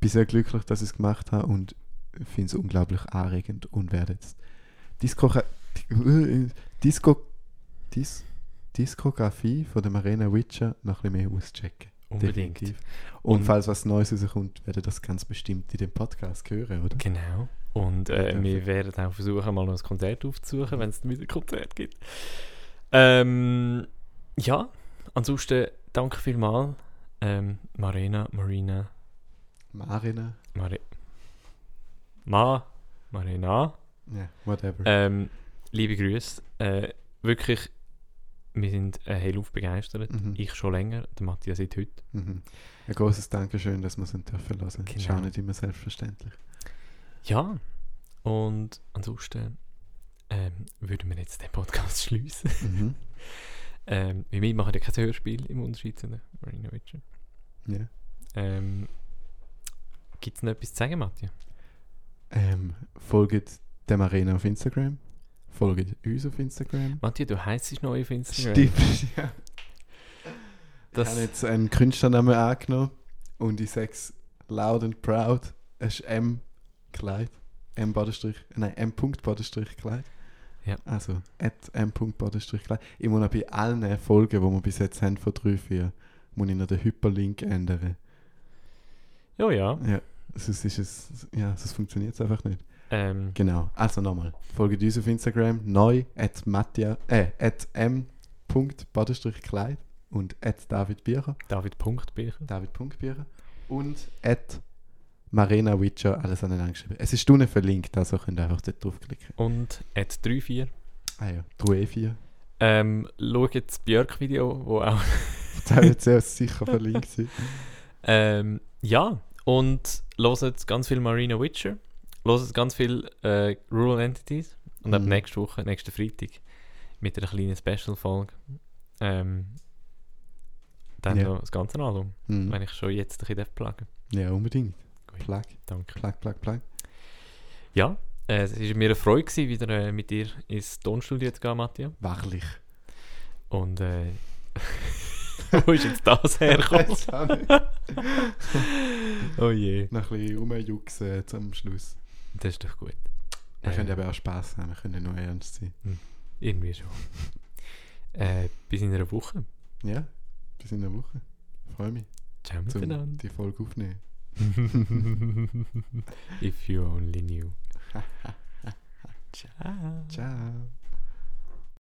Bin sehr glücklich, dass ich es gemacht habe und finde es unglaublich anregend und werde jetzt Disco, Disco, Dis, Diskografie von der Marina Witcher noch ein bisschen mehr auschecken. Unbedingt. Definitiv. Und, Und- falls was Neues rauskommt, werde das ganz bestimmt in dem Podcast hören, oder? Genau. Und äh, wir werden auch versuchen, mal noch ein Konzert aufzusuchen, wenn es wieder ein Konzert gibt. Ähm, ja, ansonsten danke vielmals. Ähm, Marina, Marina, Marina, Mari Ma, Marina. ja, whatever. Ähm, liebe Grüße. Äh, wirklich, wir sind äh, hellauf begeistert. Mhm. Ich schon länger, der Matthias seit heute. Mhm. Ein großes Dankeschön, dass wir es dürfen lassen. Ist Genau. auch nicht immer selbstverständlich. Ja, und ansonsten ähm, würden wir jetzt den Podcast schließen. Mhm. Ähm, wir machen ja kein Hörspiel im Unterschied zu Marina Witcher. Ja. Ähm, Gibt es noch etwas zu sagen, Matthias? Ähm, folgt dem Arena auf Instagram. Folgt uns auf Instagram. Matthias, du heisst neu auf Instagram. Stimmt, ja. Ich Das, habe jetzt einen Künstlernamen angenommen und ich sage es loud and proud. Es ist M. Kleid. M. Badestrich. Nein, M. Punkt Badestrich Kleid. Ja. Also, at M. Punkt Badestrich Kleid. Ich muss noch bei allen Folgen, die wir bis jetzt haben, von 3, 4, muss ich noch den Hyperlink ändern. Ja, ja. Ja, sonst ist es, ja, sonst funktioniert es einfach nicht. Ähm, Genau, also nochmal. Folgt uns auf Instagram neu at Mattia, äh, at m.badestrich-kleid und at David Biecher, David Punktbücher. David.biecher und at Marina Witcher, alles aneinander geschrieben. Es ist unten verlinkt, also könnt ihr einfach dort draufklicken. Und at 34. Ah ja, 3E4. Ähm, schaut das Björk-Video, wo auch. Da wird sehr sicher verlinkt sein. Ähm, ja, und hört ganz viel Marina Witcher. Hört ganz viel äh, Rural Entities. Und ab Mhm. nächste Woche, nächsten Freitag, mit einer kleinen Special-Folge. Ähm, dann Ja. das ganze Album, Mhm. wenn ich schon jetzt ein bisschen pluggen Ja, unbedingt. Gut. Plug, Danke. plug, plug, plug. Ja, äh, es war mir eine Freude, gewesen, wieder äh, mit dir ins Tonstudio zu gehen, Matthias. Wachlich. Und äh, wo ist jetzt das hergekommen? Weiß auch nicht. oh je. Noch ein bisschen rumjuxen zum Schluss. Das ist doch gut. Wir Äh, können aber auch Spass haben, wir können nur ernst sein. Irgendwie schon. äh, bis in einer Woche. Ja, bis in einer Woche. Freue mich, Ciao miteinander. die Folge aufnehmen. If you only knew. Ciao. Ciao.